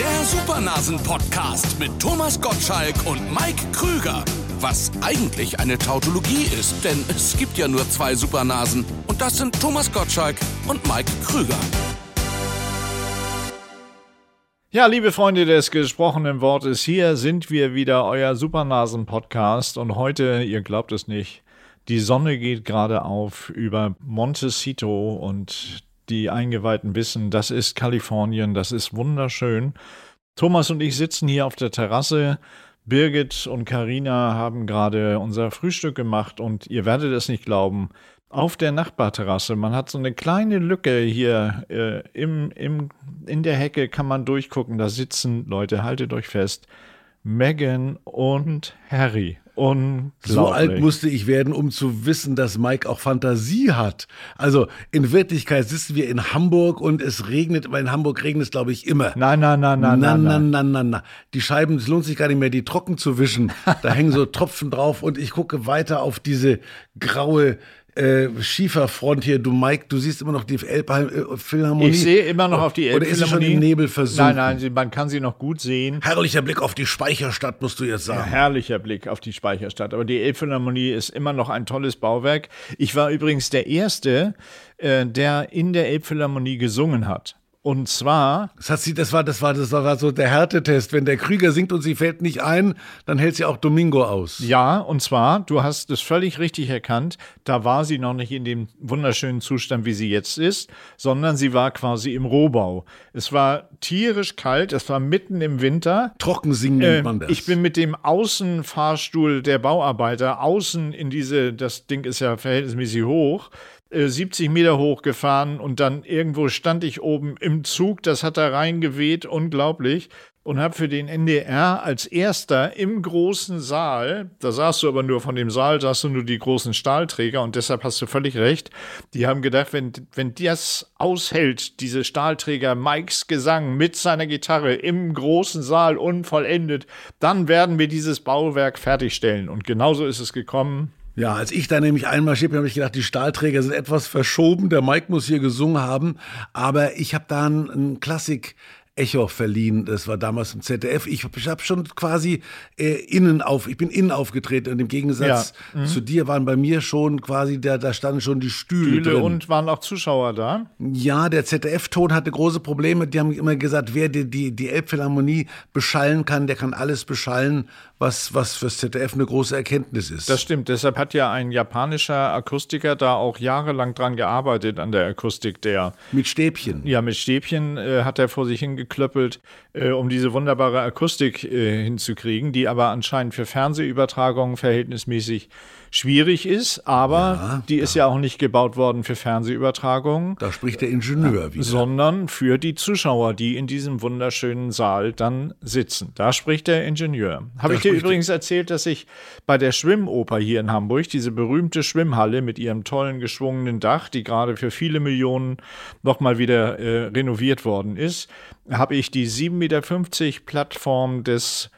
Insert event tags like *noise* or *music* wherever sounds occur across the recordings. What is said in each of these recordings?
Der Supernasen-Podcast mit Thomas Gottschalk und Mike Krüger. Was eigentlich eine Tautologie ist, denn es gibt ja nur zwei Supernasen. Und das sind Thomas Gottschalk und Mike Krüger. Ja, liebe Freunde des gesprochenen Wortes, hier sind wir wieder, euer Supernasen-Podcast. Und heute, ihr glaubt es nicht, die Sonne geht gerade auf über Montecito und die Eingeweihten wissen, das ist Kalifornien, das ist wunderschön. Thomas und ich sitzen hier auf der Terrasse. Birgit und Karina haben gerade unser Frühstück gemacht und ihr werdet es nicht glauben, auf der Nachbarterrasse. Man hat so eine kleine Lücke hier äh, im, im, in der Hecke, kann man durchgucken. Da sitzen Leute, haltet euch fest. Megan und Harry. So alt musste ich werden, um zu wissen, dass Mike auch Fantasie hat. Also in Wirklichkeit sitzen wir in Hamburg und es regnet, aber in Hamburg regnet es, glaube ich, immer. Nein, nein, nein, nein, nein, nein, nein, nein, nein. Die Scheiben, es lohnt sich gar nicht mehr, die trocken zu wischen. Da hängen so *laughs* Tropfen drauf und ich gucke weiter auf diese graue äh, Schieferfront hier. Du, Mike, du siehst immer noch die Elbphilharmonie. Ich sehe immer noch auf die Elbphilharmonie. Oder ist sie schon im Nebel versunken? Nein, nein, man kann sie noch gut sehen. Herrlicher Blick auf die Speicherstadt, musst du jetzt sagen. Ja, herrlicher Blick auf die Speicherstadt. Aber die Elbphilharmonie ist immer noch ein tolles Bauwerk. Ich war übrigens der Erste, äh, der in der Elbphilharmonie gesungen hat. Und zwar. Das, hat sie, das, war, das, war, das war so der Härtetest. Wenn der Krüger singt und sie fällt nicht ein, dann hält sie auch Domingo aus. Ja, und zwar, du hast es völlig richtig erkannt, da war sie noch nicht in dem wunderschönen Zustand, wie sie jetzt ist, sondern sie war quasi im Rohbau. Es war tierisch kalt, es war mitten im Winter. Trocken singen nennt äh, man das. Ich bin mit dem Außenfahrstuhl der Bauarbeiter außen in diese, das Ding ist ja verhältnismäßig hoch, 70 äh, Meter hoch gefahren und dann irgendwo stand ich oben im Zug, das hat da reingeweht, unglaublich. Und habe für den NDR als erster im großen Saal, da sahst du aber nur von dem Saal, sahst du nur die großen Stahlträger und deshalb hast du völlig recht. Die haben gedacht, wenn, wenn das aushält, diese Stahlträger, Mikes Gesang mit seiner Gitarre im großen Saal unvollendet, dann werden wir dieses Bauwerk fertigstellen. Und genauso ist es gekommen. Ja, als ich da nämlich einmarschiert bin, habe ich gedacht, die Stahlträger sind etwas verschoben. Der Mike muss hier gesungen haben. Aber ich habe da einen Klassik Echo verliehen. Das war damals im ZDF. Ich habe hab schon quasi äh, innen auf, ich bin innen aufgetreten und im Gegensatz ja. mhm. zu dir waren bei mir schon quasi, da, da standen schon die Stühle, Stühle drin. und waren auch Zuschauer da? Ja, der ZDF-Ton hatte große Probleme. Die haben immer gesagt, wer die, die, die Elbphilharmonie beschallen kann, der kann alles beschallen, was, was fürs ZDF eine große Erkenntnis ist. Das stimmt. Deshalb hat ja ein japanischer Akustiker da auch jahrelang dran gearbeitet an der Akustik der. Mit Stäbchen. Ja, mit Stäbchen äh, hat er vor sich hingekommen geklöppelt, äh, um diese wunderbare Akustik äh, hinzukriegen, die aber anscheinend für Fernsehübertragungen verhältnismäßig schwierig ist, aber ja, die ist ja auch nicht gebaut worden für Fernsehübertragungen. Da spricht der Ingenieur wieder. Sondern für die Zuschauer, die in diesem wunderschönen Saal dann sitzen. Da spricht der Ingenieur. Habe ich dir übrigens erzählt, dass ich bei der Schwimmoper hier in Hamburg, diese berühmte Schwimmhalle mit ihrem tollen geschwungenen Dach, die gerade für viele Millionen nochmal wieder äh, renoviert worden ist, habe ich die 7,50 Meter Plattform des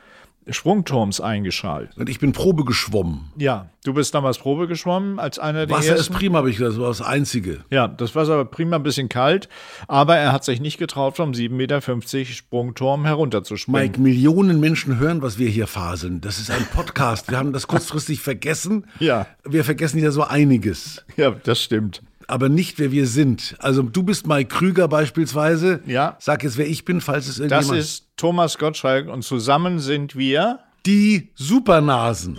Sprungturms eingeschaltet. Und ich bin Probe geschwommen. Ja, du bist damals Probe geschwommen als einer der Wasser ersten. ist prima, habe ich gesagt, das war das Einzige. Ja, das Wasser war prima, ein bisschen kalt, aber er hat sich nicht getraut, vom 7,50 Meter Sprungturm herunterzuspringen. Mike, Millionen Menschen hören, was wir hier faseln. Das ist ein Podcast. wir haben das kurzfristig vergessen. Ja. Wir vergessen ja so einiges. Ja, das stimmt aber nicht, wer wir sind. Also du bist Mike Krüger beispielsweise. Ja. Sag jetzt, wer ich bin, falls es irgendjemand... Das ist Thomas Gottschalk und zusammen sind wir... Die Supernasen.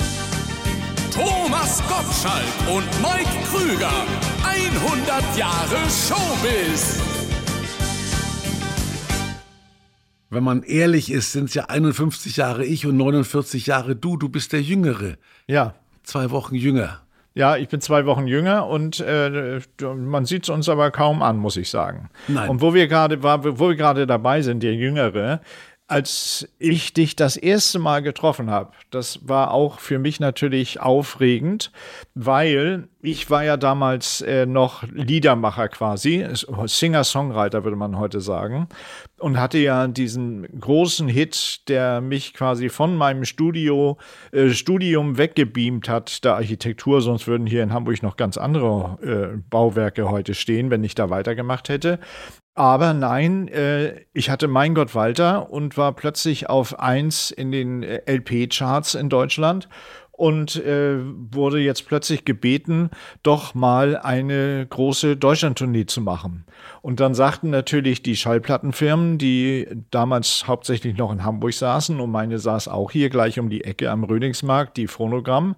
Thomas Gottschalk und Mike Krüger. 100 Jahre Showbiz. Wenn man ehrlich ist, sind es ja 51 Jahre ich und 49 Jahre du. Du bist der Jüngere. Ja. Zwei Wochen jünger. Ja, ich bin zwei Wochen jünger und äh, man sieht es uns aber kaum an, muss ich sagen. Nein. Und wo wir gerade wo wir gerade dabei sind, der Jüngere, als ich dich das erste Mal getroffen habe, das war auch für mich natürlich aufregend, weil ich war ja damals äh, noch Liedermacher quasi, Singer-Songwriter würde man heute sagen, und hatte ja diesen großen Hit, der mich quasi von meinem Studio, äh, Studium weggebeamt hat, der Architektur, sonst würden hier in Hamburg noch ganz andere äh, Bauwerke heute stehen, wenn ich da weitergemacht hätte. Aber nein, äh, ich hatte Mein Gott Walter und war plötzlich auf eins in den äh, LP-Charts in Deutschland und äh, wurde jetzt plötzlich gebeten, doch mal eine große Deutschlandtournee zu machen. Und dann sagten natürlich die Schallplattenfirmen, die damals hauptsächlich noch in Hamburg saßen, und meine saß auch hier gleich um die Ecke am Rödingsmarkt, die Phonogramm,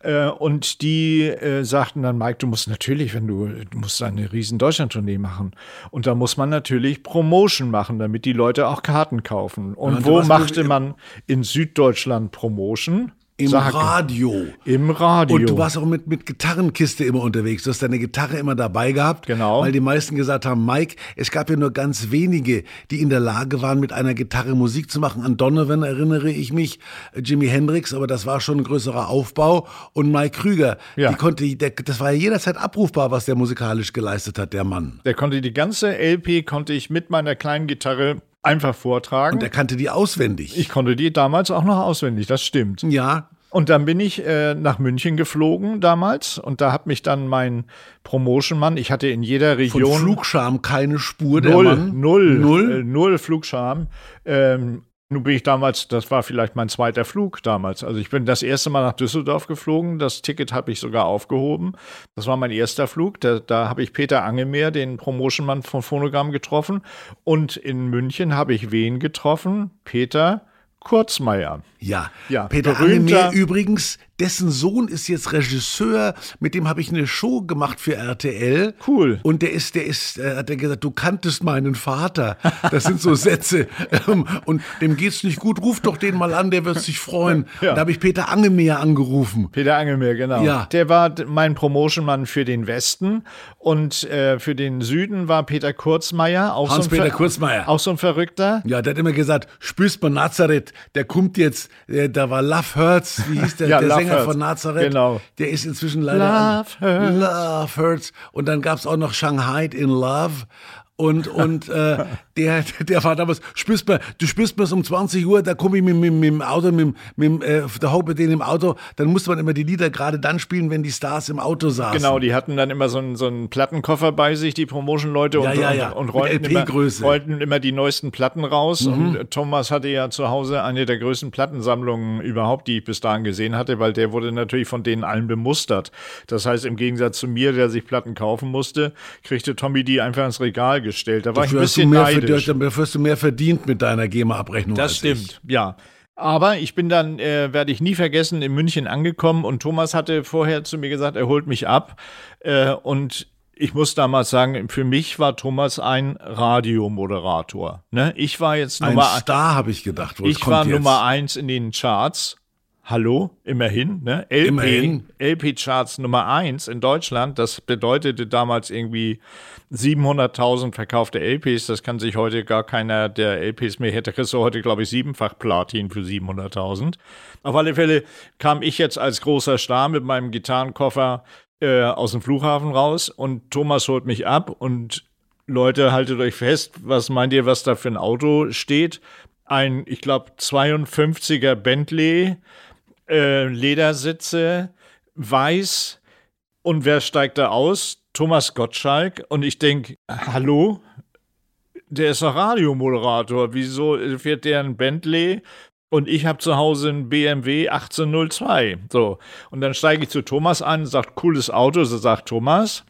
äh, und die äh, sagten dann, Mike, du musst natürlich, wenn du, du musst eine riesen Deutschland-Tournee machen. Und da muss man natürlich Promotion machen, damit die Leute auch Karten kaufen. Und Ja, wo machte man in Süddeutschland Promotion? Im Sag- Radio. Im Radio. Und du warst auch mit, mit Gitarrenkiste immer unterwegs. Du hast deine Gitarre immer dabei gehabt. Genau. Weil die meisten gesagt haben, Mike, es gab ja nur ganz wenige, die in der Lage waren, mit einer Gitarre Musik zu machen. An Donovan erinnere ich mich, äh, Jimi Hendrix, aber das war schon ein größerer Aufbau. Und Mike Krüger, Ja. die konnte, der, das war ja jederzeit abrufbar, was der musikalisch geleistet hat, der Mann. Der konnte die ganze LP, konnte ich mit meiner kleinen Gitarre einfach vortragen. Und er kannte die auswendig. ich konnte die damals auch noch auswendig, das stimmt. ja, Und dann bin ich äh, nach München geflogen damals und da hat mich dann mein Promotion-Mann, ich hatte in jeder von Region Flugscham keine Spur, der null, Mann. null, Null? Äh, null Flugscham. Ähm, nun bin ich damals, das war vielleicht mein zweiter Flug damals. Also ich bin das erste Mal nach Düsseldorf geflogen. Das Ticket habe ich sogar aufgehoben. Das war mein erster Flug. Da, da habe ich Peter Angemeer, den Promotionmann von Phonogramm, getroffen. Und in München habe ich wen getroffen? Peter Kurzmeier. Ja, Ja, Peter berühmter- Angemeer übrigens, dessen Sohn ist jetzt Regisseur, mit dem habe ich eine Show gemacht für RTL. Cool. Und der ist, der ist, äh, hat er gesagt, du kanntest meinen Vater. Das sind so Sätze. *laughs* Ähm, Und dem geht's nicht gut, ruf doch den mal an, der wird sich freuen. Ja. Da habe ich Peter Angemeer angerufen. Peter Angelmeer, genau. Ja. Der war mein Promotionmann für den Westen und äh, für den Süden war Peter Kurzmeier, auch so ein Hans-Peter Ver- Kurzmeier. Auch so ein Verrückter. Ja, der hat immer gesagt, spürst mal Nazareth, der kommt jetzt, äh, da war Love Hurts, wie hieß der, Ja, der Love Sänger Hurts. von Nazareth. Genau. Der ist inzwischen leider Love Hurts. Love Hurts. Und dann gab's auch noch Shanghai in Love. Und, und äh, der, der war damals, spürst mal, du spürst mal um 20 Uhr, da komme ich mit, mit, mit dem Auto, mit, mit äh, der Hauptmann den im Auto, dann musste man immer die Lieder gerade dann spielen, wenn die Stars im Auto saßen. Genau, die hatten dann immer so einen, so einen Plattenkoffer bei sich, die Promotion-Leute, und, ja, ja. und, und rollten, immer, rollten immer die neuesten Platten raus. Mhm. Und Thomas hatte ja zu Hause eine der größten Plattensammlungen überhaupt, die ich bis dahin gesehen hatte, weil der wurde natürlich von denen allen bemustert. Das heißt, im Gegensatz zu mir, der sich Platten kaufen musste, kriegte Tommy die einfach ins Regal gestellt. Da war ich ein Dafür hast, du bisschen mehr neidisch. verdient, dafür hast du mehr verdient mit deiner GEMA-Abrechnung. Das stimmt, ja. Aber ich bin dann, äh, werde ich nie vergessen, in München angekommen und Thomas hatte vorher zu mir gesagt, er holt mich ab. Äh, und ich muss damals sagen, für mich war Thomas ein Radiomoderator. Ne? Ich war jetzt Ich. Ein Nummer Star, habe ich gedacht. wo ich war jetzt. Nummer eins in den Charts. Hallo, immerhin, ne? LP, Immerhin. LP-Charts Nummer eins in Deutschland. Das bedeutete damals irgendwie 700.000 verkaufte LPs. Das kann sich heute gar keiner der LPs mehr hätte. Kriegst du heute, glaube ich, siebenfach Platin für 700.000. Auf alle Fälle kam ich jetzt als großer Star mit meinem Gitarrenkoffer äh, aus dem Flughafen raus und Thomas holt mich ab und Leute, haltet euch fest, was meint ihr, was da für ein Auto steht? Ein, ich glaube, 52er Bentley, äh, Ledersitze, weiß. Und wer steigt da aus? Thomas Gottschalk. Und ich denke, hallo? Der ist doch Radiomoderator. Wieso fährt der ein Bentley? Und ich habe zu Hause einen BMW 1802. So. Und dann steige ich zu Thomas und sage, cooles Auto. So sagt Thomas,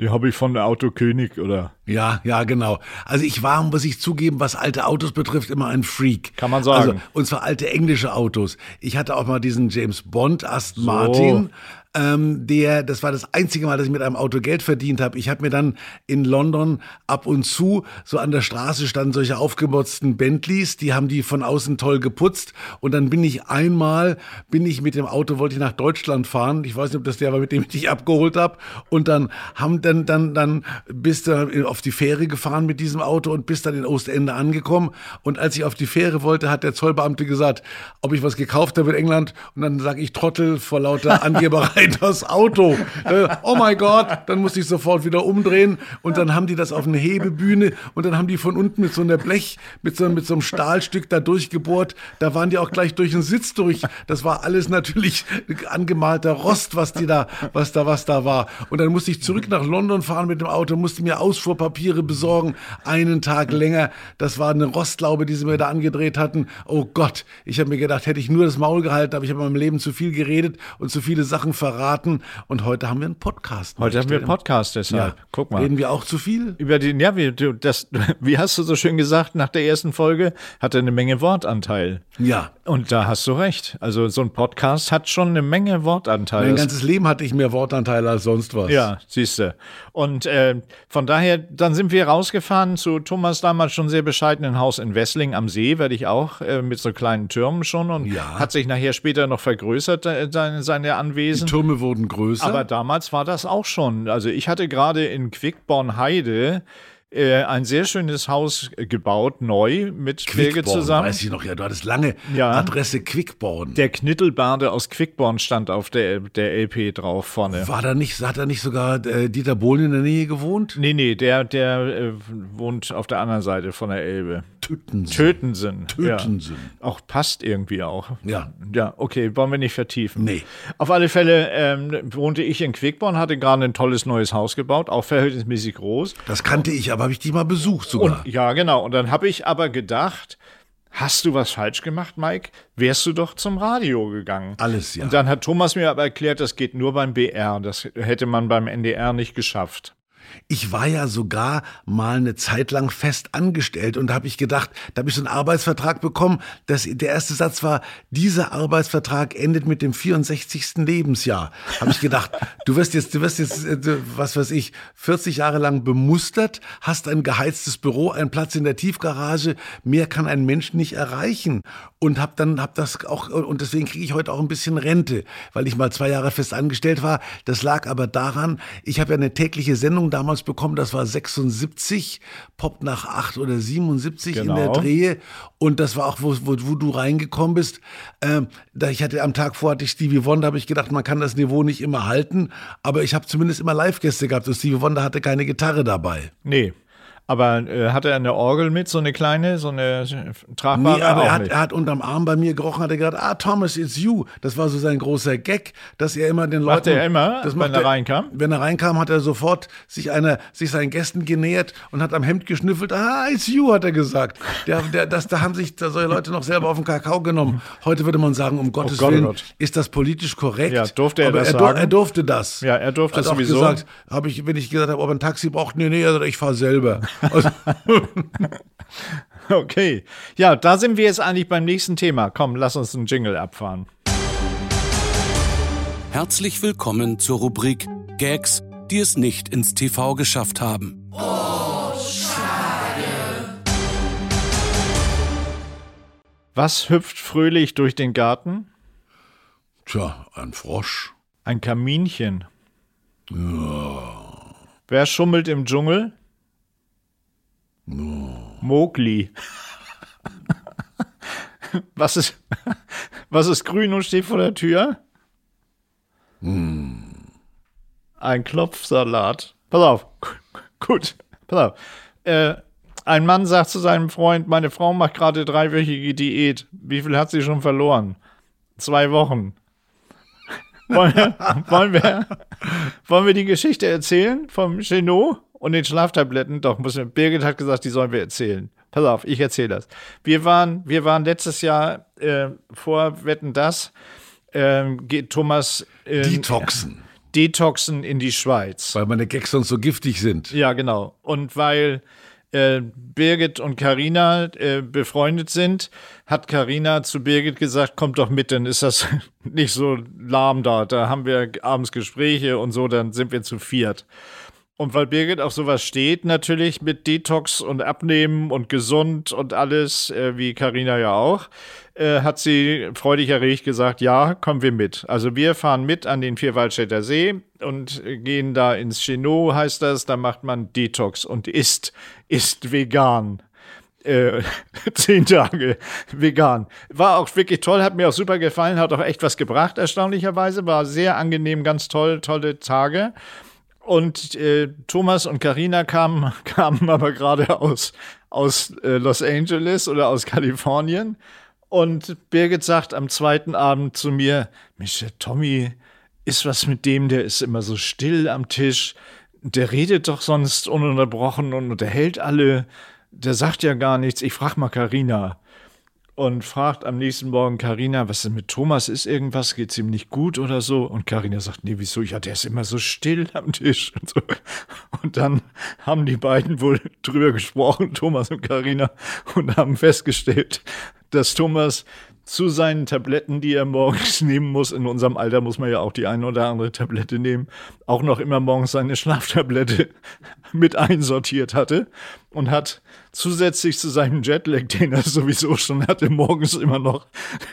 die habe ich von der Autokönig oder Ja, ja, genau. Also ich war, muss ich zugeben, was alte Autos betrifft, immer ein Freak. Kann man sagen. Also, und zwar alte englische Autos. Ich hatte auch mal diesen James Bond Aston Martin. Ähm, der, das war das einzige Mal, dass ich mit einem Auto Geld verdient habe. Ich habe mir dann in London ab und zu so an der Straße standen solche aufgemotzten Bentleys, die haben die von außen toll geputzt. Und dann bin ich einmal bin ich mit dem Auto wollte ich nach Deutschland fahren. Ich weiß nicht, ob das der war, mit dem ich dich abgeholt habe und dann haben dann dann dann bist du auf die Fähre gefahren mit diesem Auto und bist dann in Ostende angekommen. Und als ich auf die Fähre wollte, hat der Zollbeamte gesagt, ob ich was gekauft habe in England. Und dann sage ich Trottel vor lauter *laughs* Angeberei in das Auto. Äh, oh mein Gott, dann musste ich sofort wieder umdrehen und dann haben die das auf eine Hebebühne und dann haben die von unten mit so einer Blech, mit so, mit so einem Stahlstück da durchgebohrt. Da waren die auch gleich durch den Sitz durch. Das war alles natürlich angemalter Rost, was die da, was da, was da war. Und dann musste ich zurück nach London fahren mit dem Auto, musste mir Ausfuhrpapiere besorgen, einen Tag länger. Das war eine Rostlaube, die sie mir da angedreht hatten. Oh Gott, ich habe mir gedacht, hätte ich nur das Maul gehalten, aber ich habe in meinem Leben zu viel geredet und zu viele Sachen verraten. Und heute haben wir einen Podcast. Heute haben wir einen Podcast, deshalb. Ja. Guck mal. Reden wir auch zu viel? Über den, ja, wie, das, *laughs* wie hast du so schön gesagt, nach der ersten Folge hat er eine Menge Wortanteil. Ja. Und da hast du recht. Also so ein Podcast hat schon eine Menge Wortanteil. Mein ganzes Leben hatte ich mehr Wortanteil als sonst was. Ja, siehst du. Und äh, von daher, dann sind wir rausgefahren zu Thomas damals schon sehr bescheidenen Haus in Wessling am See, werde ich auch, äh, mit so kleinen Türmen schon. Und ja. hat sich nachher später noch vergrößert, äh, seine, seine Anwesen. Türme wurden größer. Aber damals war das auch schon. Also ich hatte gerade in Quickborn-Heide äh, ein sehr schönes Haus gebaut, neu mit Birgit zusammen. Weiß ich noch, ja, du hattest lange ja. Adresse Quickborn. Der Knittelbade aus Quickborn stand auf der, der LP drauf vorne. War da nicht, hat da nicht sogar äh, Dieter Bohlen in der Nähe gewohnt? Nee, nee, der, der äh, wohnt auf der anderen Seite von der Elbe. Tötensen. Tötensen. Tötensen. Ja. Auch passt irgendwie auch. Ja. Ja, okay, wollen wir nicht vertiefen. Nee. Auf alle Fälle ähm, wohnte ich in Quickborn, hatte gerade ein tolles neues Haus gebaut, auch verhältnismäßig groß. Das kannte ich, aber habe ich die mal besucht sogar. Und, ja, genau. Und dann habe ich aber gedacht, Hast du was falsch gemacht, Mike? Wärst du doch zum Radio gegangen. Alles, ja. Und dann hat Thomas mir aber erklärt, das geht nur beim BR. Das hätte man beim NDR nicht geschafft. Ich war ja sogar mal eine Zeit lang fest angestellt und da habe ich gedacht, da habe ich so einen Arbeitsvertrag bekommen. Das, der erste Satz war, dieser Arbeitsvertrag endet mit dem 64. Lebensjahr. Habe ich gedacht, *laughs* du wirst jetzt, du wirst jetzt, äh, was weiß ich, 40 Jahre lang bemustert, hast ein geheiztes Büro, einen Platz in der Tiefgarage. Mehr kann ein Mensch nicht erreichen. Und habe dann, hab das auch, und deswegen kriege ich heute auch ein bisschen Rente, weil ich mal zwei Jahre fest angestellt war. Das lag aber daran, ich habe ja eine tägliche Sendung damals bekommen, das war 76, Pop nach 8 oder 77 genau. in der genau. Drehe. Und das war auch, wo, wo, wo du reingekommen bist. Ähm, da ich hatte am Tag vor hatte ich Stevie Wonder, habe ich gedacht, man kann das Niveau nicht immer halten. Aber ich habe zumindest immer Live-Gäste gehabt und Stevie Wonder hatte keine Gitarre dabei. Nee. Aber äh, hat er eine Orgel mit, so eine kleine, so eine tragbare? Nee, aber er hat, er hat unterm Arm bei mir gerochen, hat er gesagt, ah, Thomas, it's you. Das war so sein großer Gag, dass er immer den Leuten... Macht er immer, das wenn er reinkam? Wenn er reinkam, hat er sofort sich, einer, sich seinen Gästen genähert und hat am Hemd geschnüffelt. Ah, it's you, hat er gesagt. Der, der, das, da haben sich da solche Leute noch selber auf den Kakao genommen. Heute würde man sagen, um Gottes oh Gott, Willen, Gott. ist das politisch korrekt. Ja, durfte er aber das er, sagen? er durfte das. Ja, er durfte hat das sowieso. gesagt, habe ich, wenn ich gesagt habe, ob er ein Taxi braucht, nee, nee, also ich fahre selber. Also, *laughs* okay. Ja, da sind wir jetzt eigentlich beim nächsten Thema. Komm, lass uns einen Jingle abfahren. Herzlich willkommen zur Rubrik Gags, die es nicht ins TV geschafft haben. Oh, schade. Was hüpft fröhlich durch den Garten? Tja, ein Frosch. Ein Kaminchen. Ja. Wer schummelt im Dschungel? Mowgli. was, ist, was ist grün und steht vor der Tür? Mm. Ein Klopfsalat. Pass auf. Gut. Pass auf. Äh, ein Mann sagt zu seinem Freund, meine Frau macht gerade dreiwöchige Diät. Wie viel hat sie schon verloren? Zwei Wochen. wollen, wir, wollen, wir, wollen wir die Geschichte erzählen vom Chenot? Und den Schlaftabletten, doch, muss, Birgit hat gesagt, die sollen wir erzählen. Pass auf, ich erzähle das. Wir waren, wir waren letztes Jahr äh, vor Wetten das, äh, geht Thomas in, Detoxen. Detoxen in die Schweiz. Weil meine Gags sonst so giftig sind. Ja, genau. Und weil äh, Birgit und Karina äh, befreundet sind, hat Karina zu Birgit gesagt, kommt doch mit, dann ist das *laughs* nicht so lahm da. Da haben wir abends Gespräche und so, dann sind wir zu viert. Und weil Birgit auf sowas steht, natürlich mit Detox und Abnehmen und gesund und alles, äh, wie Karina ja auch, äh, hat sie freudig erregt gesagt, ja, kommen wir mit. Also wir fahren mit an den Vierwaldstätter See und gehen da ins Chenot, heißt das, da macht man Detox und isst, isst vegan. äh, *laughs* zehn Tage vegan. War auch wirklich toll, hat mir auch super gefallen, hat auch echt was gebracht, erstaunlicherweise. War sehr angenehm, ganz toll, tolle Tage. Und äh, Thomas und Karina kamen, *laughs* kamen aber gerade aus, aus äh, Los Angeles oder aus Kalifornien. Und Birgit sagt am zweiten Abend zu mir, Mensch, der Tommy ist was mit dem, der ist immer so still am Tisch. Der redet doch sonst ununterbrochen und unterhält alle. Der sagt ja gar nichts. Ich frag mal Karina und fragt am nächsten Morgen Karina, was denn mit Thomas ist irgendwas, geht's ihm nicht gut oder so? Und Karina sagt, nee, wieso? Ja, der ist immer so still am Tisch und so. Und dann haben die beiden wohl drüber gesprochen, Thomas und Karina, und haben festgestellt, dass Thomas zu seinen Tabletten, die er morgens *laughs* nehmen muss. In unserem Alter muss man ja auch die eine oder andere Tablette nehmen. Auch noch immer morgens seine Schlaftablette *laughs* mit einsortiert hatte und hat zusätzlich zu seinem Jetlag, *laughs* den er sowieso schon hatte, morgens immer noch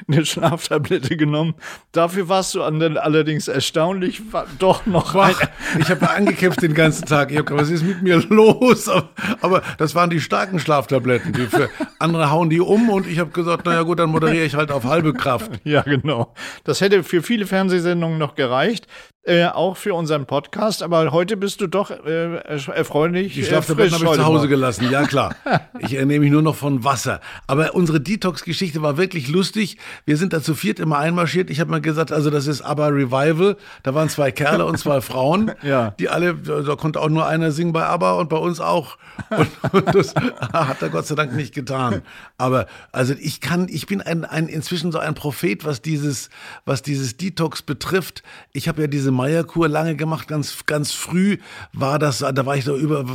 eine Schlaftablette genommen. Dafür warst du allerdings erstaunlich doch noch. Boah, *laughs* ich habe angekämpft den ganzen Tag. Ich hab, was ist mit mir los? Aber, aber, das waren die starken Schlaftabletten. Die für andere hauen die um und ich habe gesagt, naja gut, dann moderiere ich halt auf halbe Kraft. Ja, genau. Das hätte für viele Fernsehsendungen noch gereicht. Äh, auch für unseren Podcast, aber heute bist du doch äh, erfreulich. Die Schlaftabletten habe ich zu Hause gelassen, ja klar. *laughs* ich ernehme mich nur noch von Wasser. Aber unsere Detox-Geschichte war wirklich lustig. Wir sind da zu viert immer einmarschiert. Ich habe mal gesagt, also das ist aber Revival. Da waren zwei Kerle und zwei Frauen, *laughs* ja. die alle, da konnte auch nur einer singen bei ABBA und bei uns auch. Und, *laughs* und das hat er Gott sei Dank nicht getan. Aber also ich kann, ich bin ein, ein inzwischen so ein Prophet, was dieses, was dieses Detox betrifft. Ich habe ja diese Meierkur lange gemacht, ganz, ganz früh war das, da war ich da über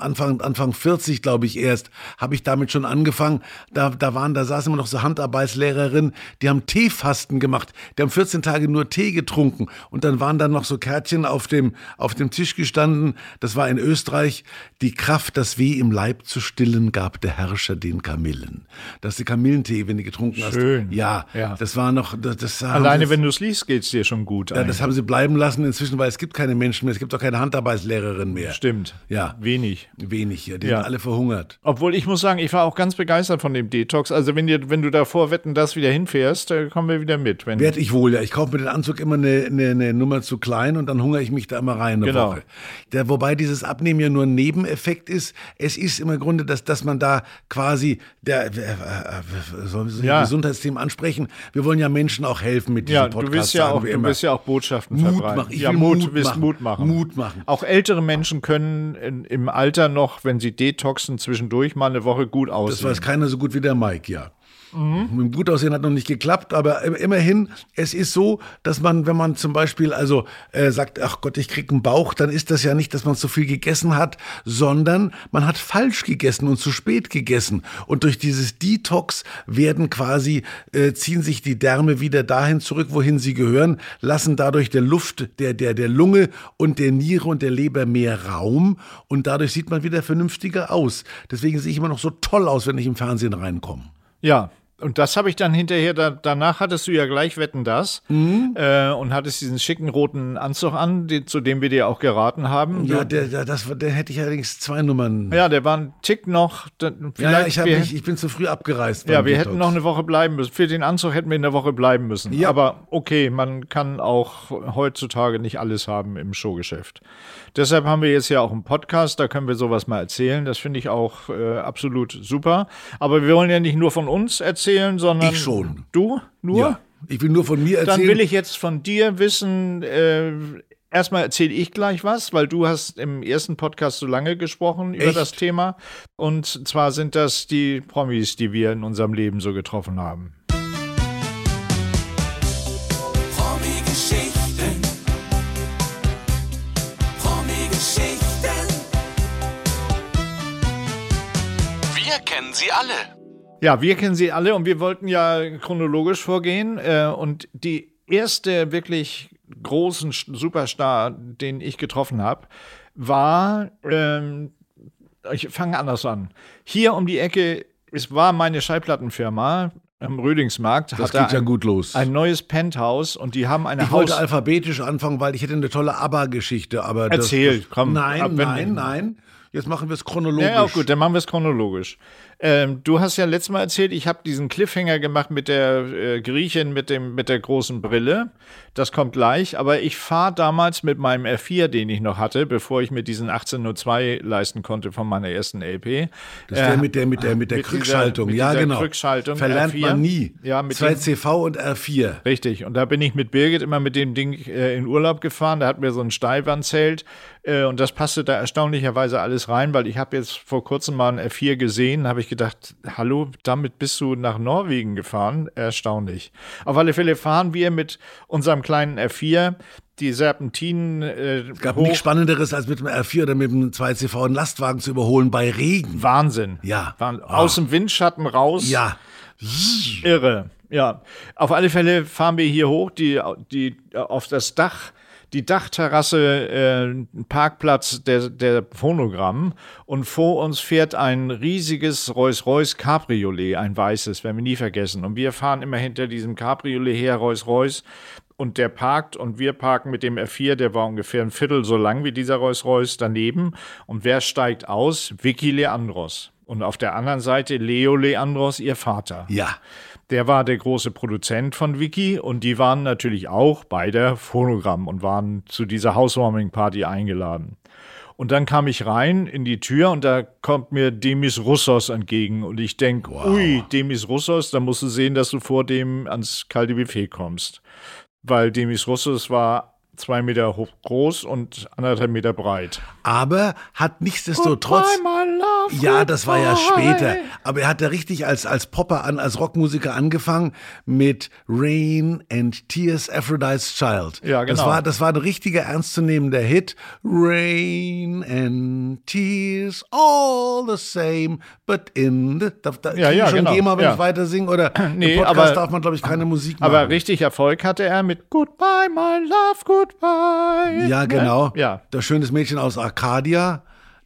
Anfang, Anfang 40, glaube ich, erst, habe ich damit schon angefangen. Da, da waren, da saßen immer noch so Handarbeitslehrerinnen, die haben Teefasten gemacht. Die haben 14 Tage nur Tee getrunken und dann waren da noch so Kärtchen auf dem, auf dem Tisch gestanden. Das war in Österreich. Die Kraft, das Weh im Leib zu stillen, gab der Herrscher den Kamillen. Das ist der Kamillentee, wenn du getrunken Schön. hast. Ja, ja. das war noch, das, das Alleine, wenn du es liest, geht es dir schon gut. Ja, das haben sie bleiben bleiben lassen inzwischen, weil es gibt keine Menschen mehr. Es gibt auch keine Handarbeitslehrerin mehr. Stimmt. Ja. Wenig. Wenig, ja. Die Ja. sind alle verhungert. Obwohl ich muss sagen, ich war auch ganz begeistert von dem Detox. Also wenn, dir, wenn du davor wetten, das wieder hinfährst, dann kommen wir wieder mit. Wenn, Werd ich wohl, ja. Ich kaufe mir den Anzug immer eine, eine, eine Nummer zu klein und dann hungere ich mich da immer rein eine Genau. Woche. Der, wobei dieses Abnehmen ja nur ein Nebeneffekt ist. Es ist im Grunde, dass, dass man da quasi der, äh, äh, sollen wir so Ja. Gesundheitsthemen ansprechen? Wir wollen ja Menschen auch helfen mit diesem ja, Podcast. du willst ja auch, wir du willst ja auch Botschaften Mut verbreiten. machen. Ich ja, will Mut, Mut willst machen. Mut machen. Mut machen. Auch ältere Menschen können in, im Alter noch, wenn sie detoxen, zwischendurch mal eine Woche gut Das aussehen. weiß keiner so gut wie der Mike, ja. Mhm. Mit dem Gutaussehen hat noch nicht geklappt, aber im- immerhin, es ist so, dass man, wenn man zum Beispiel also äh, sagt, ach Gott, ich krieg einen Bauch, dann ist das ja nicht, dass man zu viel gegessen hat, sondern man hat falsch gegessen und zu spät gegessen. Und durch dieses Detox werden quasi, äh, ziehen sich die Därme wieder dahin zurück, wohin sie gehören, lassen dadurch der Luft, der, der, der Lunge und der Niere und der Leber mehr Raum und dadurch sieht man wieder vernünftiger aus. Deswegen sehe ich immer noch so toll aus, wenn ich im Fernsehen reinkomme. Ja, und das habe ich dann hinterher, da, danach hattest du ja gleich Wetten das Mhm. äh, und hattest diesen schicken roten Anzug an, die, zu dem wir dir auch geraten haben. Ja, der, der, das, der hätte ich allerdings zwei Nummern. ja, der war ein Tick noch. da- Ja, Vielleicht ich, wir, mich, ich bin zu früh abgereist. ja, wir Detox. hätten noch eine Woche bleiben müssen. Für den Anzug hätten wir in der Woche bleiben müssen. Ja. Aber okay, man kann auch heutzutage nicht alles haben im Showgeschäft. Deshalb haben wir jetzt ja auch einen Podcast, da können wir sowas mal erzählen. Das finde ich auch äh, absolut super. Aber wir wollen ja nicht nur von uns erzählen, sondern Ich schon. Du? Nur? Ja, ich will nur von mir erzählen. Dann will ich jetzt von dir wissen, äh, erstmal erzähle ich gleich was, weil du hast im ersten Podcast so lange gesprochen über Echt? das Thema. Und zwar sind das die Promis, die wir in unserem Leben so getroffen haben. Promi-Geschichten. Promi-Geschichten. Wir kennen sie alle. Ja, wir kennen sie alle und wir wollten ja chronologisch vorgehen. Äh, und die erste wirklich großen Superstar, den ich getroffen habe, war, ähm, ich fange anders an. Hier um die Ecke, es war meine Schallplattenfirma am Rödingsmarkt. das hatte geht ja ein, gut los. ein neues Penthouse und die haben eine ich wollte Haus... alphabetisch anfangen, weil ich hätte eine tolle ABBA-Geschichte, aber Erzähl, das, komm, Nein, ab, nein, nein. Jetzt machen wir es chronologisch. Ja, ja, gut, dann machen wir es chronologisch. Ähm, du hast ja letztes Mal erzählt, ich habe diesen Cliffhanger gemacht mit der äh, Griechin mit, dem, mit der großen Brille. Das kommt gleich, aber ich fahre damals mit meinem R4, den ich noch hatte, bevor ich mir diesen 1802 leisten konnte von meiner ersten LP. Das ist der mit der, mit der, mit der mit Krückschaltung. dieser- mit ja, dieser genau. Krückschaltung, Verlernt R4. man nie. Ja, mit Zwei dem- CV und R4. Richtig, und da bin ich mit Birgit immer mit dem Ding äh, in Urlaub gefahren. Da hatten wir so ein Steilwandzelt äh, und das passte da erstaunlicherweise alles rein, weil ich habe jetzt vor kurzem mal ein F4 gesehen, habe ich gedacht, hallo, damit bist du nach Norwegen gefahren? Erstaunlich. Auf alle Fälle fahren wir mit unserem kleinen F4 die Serpentinen äh, Es gab hoch. nichts Spannenderes, als mit dem R4 oder mit dem 2CV einen Lastwagen zu überholen bei Regen. Wahnsinn. Ja. Wahn- Ah. Aus dem Windschatten raus. Ja. Irre, ja. Auf alle Fälle fahren wir hier hoch, die, die, auf das Dach, die Dachterrasse, äh, Parkplatz der, der Phonogramm und vor uns fährt ein riesiges Rolls-Royce Cabriolet, ein weißes, werden wir nie vergessen. Und wir fahren immer hinter diesem Cabriolet her, Rolls-Royce, und der parkt und wir parken mit dem R4, der war ungefähr ein Viertel so lang wie dieser Rolls-Royce daneben. Und wer steigt aus? Vicky Leandros. Und auf der anderen Seite Leo Leandros, ihr Vater. Ja. Der war der große Produzent von Wiki und die waren natürlich auch bei der Phonogramm und waren zu dieser Housewarming-Party eingeladen. Und dann kam ich rein in die Tür und da kommt mir Demis Russos entgegen und ich denke, ui, Demis Russos, da musst du sehen, dass du vor dem ans kalte Buffet kommst. Weil Demis Russos war zwei Meter hoch groß und anderthalb Meter breit. Aber hat nichtsdestotrotz. Ja, das war ja später. Aber er hat da richtig als, als Popper an, als Rockmusiker angefangen mit Rain and Tears, Aphrodite's Child. Ja, Das genau. war, das war ein richtiger ernstzunehmender Hit. Rain and Tears, all the same, but in the. Da, da Ja, ja, schon genau, GEMA, wenn ja. ich weiter singe. Oder *clears throat* Nee, im Podcast aber- darf man, glaube ich, keine Musik machen. Aber richtig Erfolg hatte er mit Goodbye, my love, goodbye. Ja, Ne? genau. Ja. Das schönes Mädchen aus Arcadia.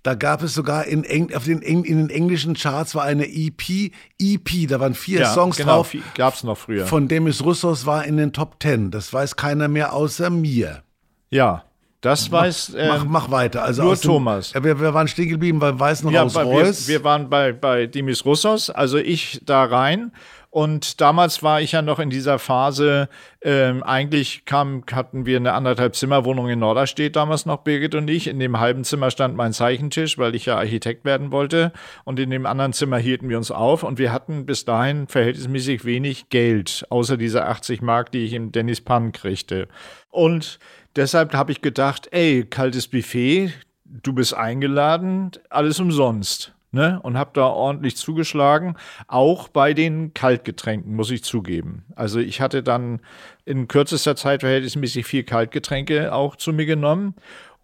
Da gab es sogar in, Eng auf den, in den englischen Charts war eine EP. EP, da waren vier ja, Songs genau, drauf. Gab es noch früher. Von Demis Russos war in den Top Ten. Das weiß keiner mehr außer mir. ja, das weiß. ähm, Mach, mach weiter. Also nur dem- Thomas. Wir, wir waren stehen geblieben beim Weißen ja, Haus bei, wir, Reus. wir waren bei, bei Demis Russos, also ich da rein. Und damals war ich ja noch in dieser Phase, ähm, eigentlich kam, hatten wir eine anderthalb Zimmerwohnung in Norderstedt damals noch, Birgit und ich. In dem halben Zimmer stand mein Zeichentisch, weil ich ja Architekt werden wollte. Und in dem anderen Zimmer hielten wir uns auf. Und wir hatten bis dahin verhältnismäßig wenig Geld, außer dieser 80 Mark, die ich im Dennis Pan kriegte. Und deshalb habe ich gedacht, ey, kaltes Buffet, du bist eingeladen, alles umsonst. Ne? Und habe da ordentlich zugeschlagen, auch bei den Kaltgetränken, muss ich zugeben. Also ich hatte dann in kürzester Zeit verhältnismäßig viel Kaltgetränke auch zu mir genommen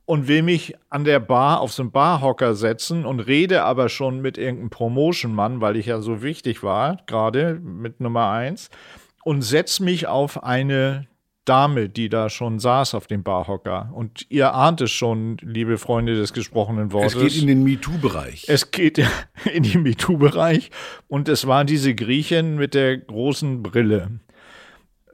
und will mich an der Bar auf so einen Barhocker setzen und rede aber schon mit irgendeinem Promotion-Mann, weil ich ja so wichtig war, gerade mit Nummer eins, und setz mich auf eine Dame, die da schon saß auf dem Barhocker. Und ihr ahnt es schon, liebe Freunde des gesprochenen Wortes. es geht in den MeToo-Bereich. Es geht *laughs* in den MeToo-Bereich und es war diese Griechin mit der großen Brille,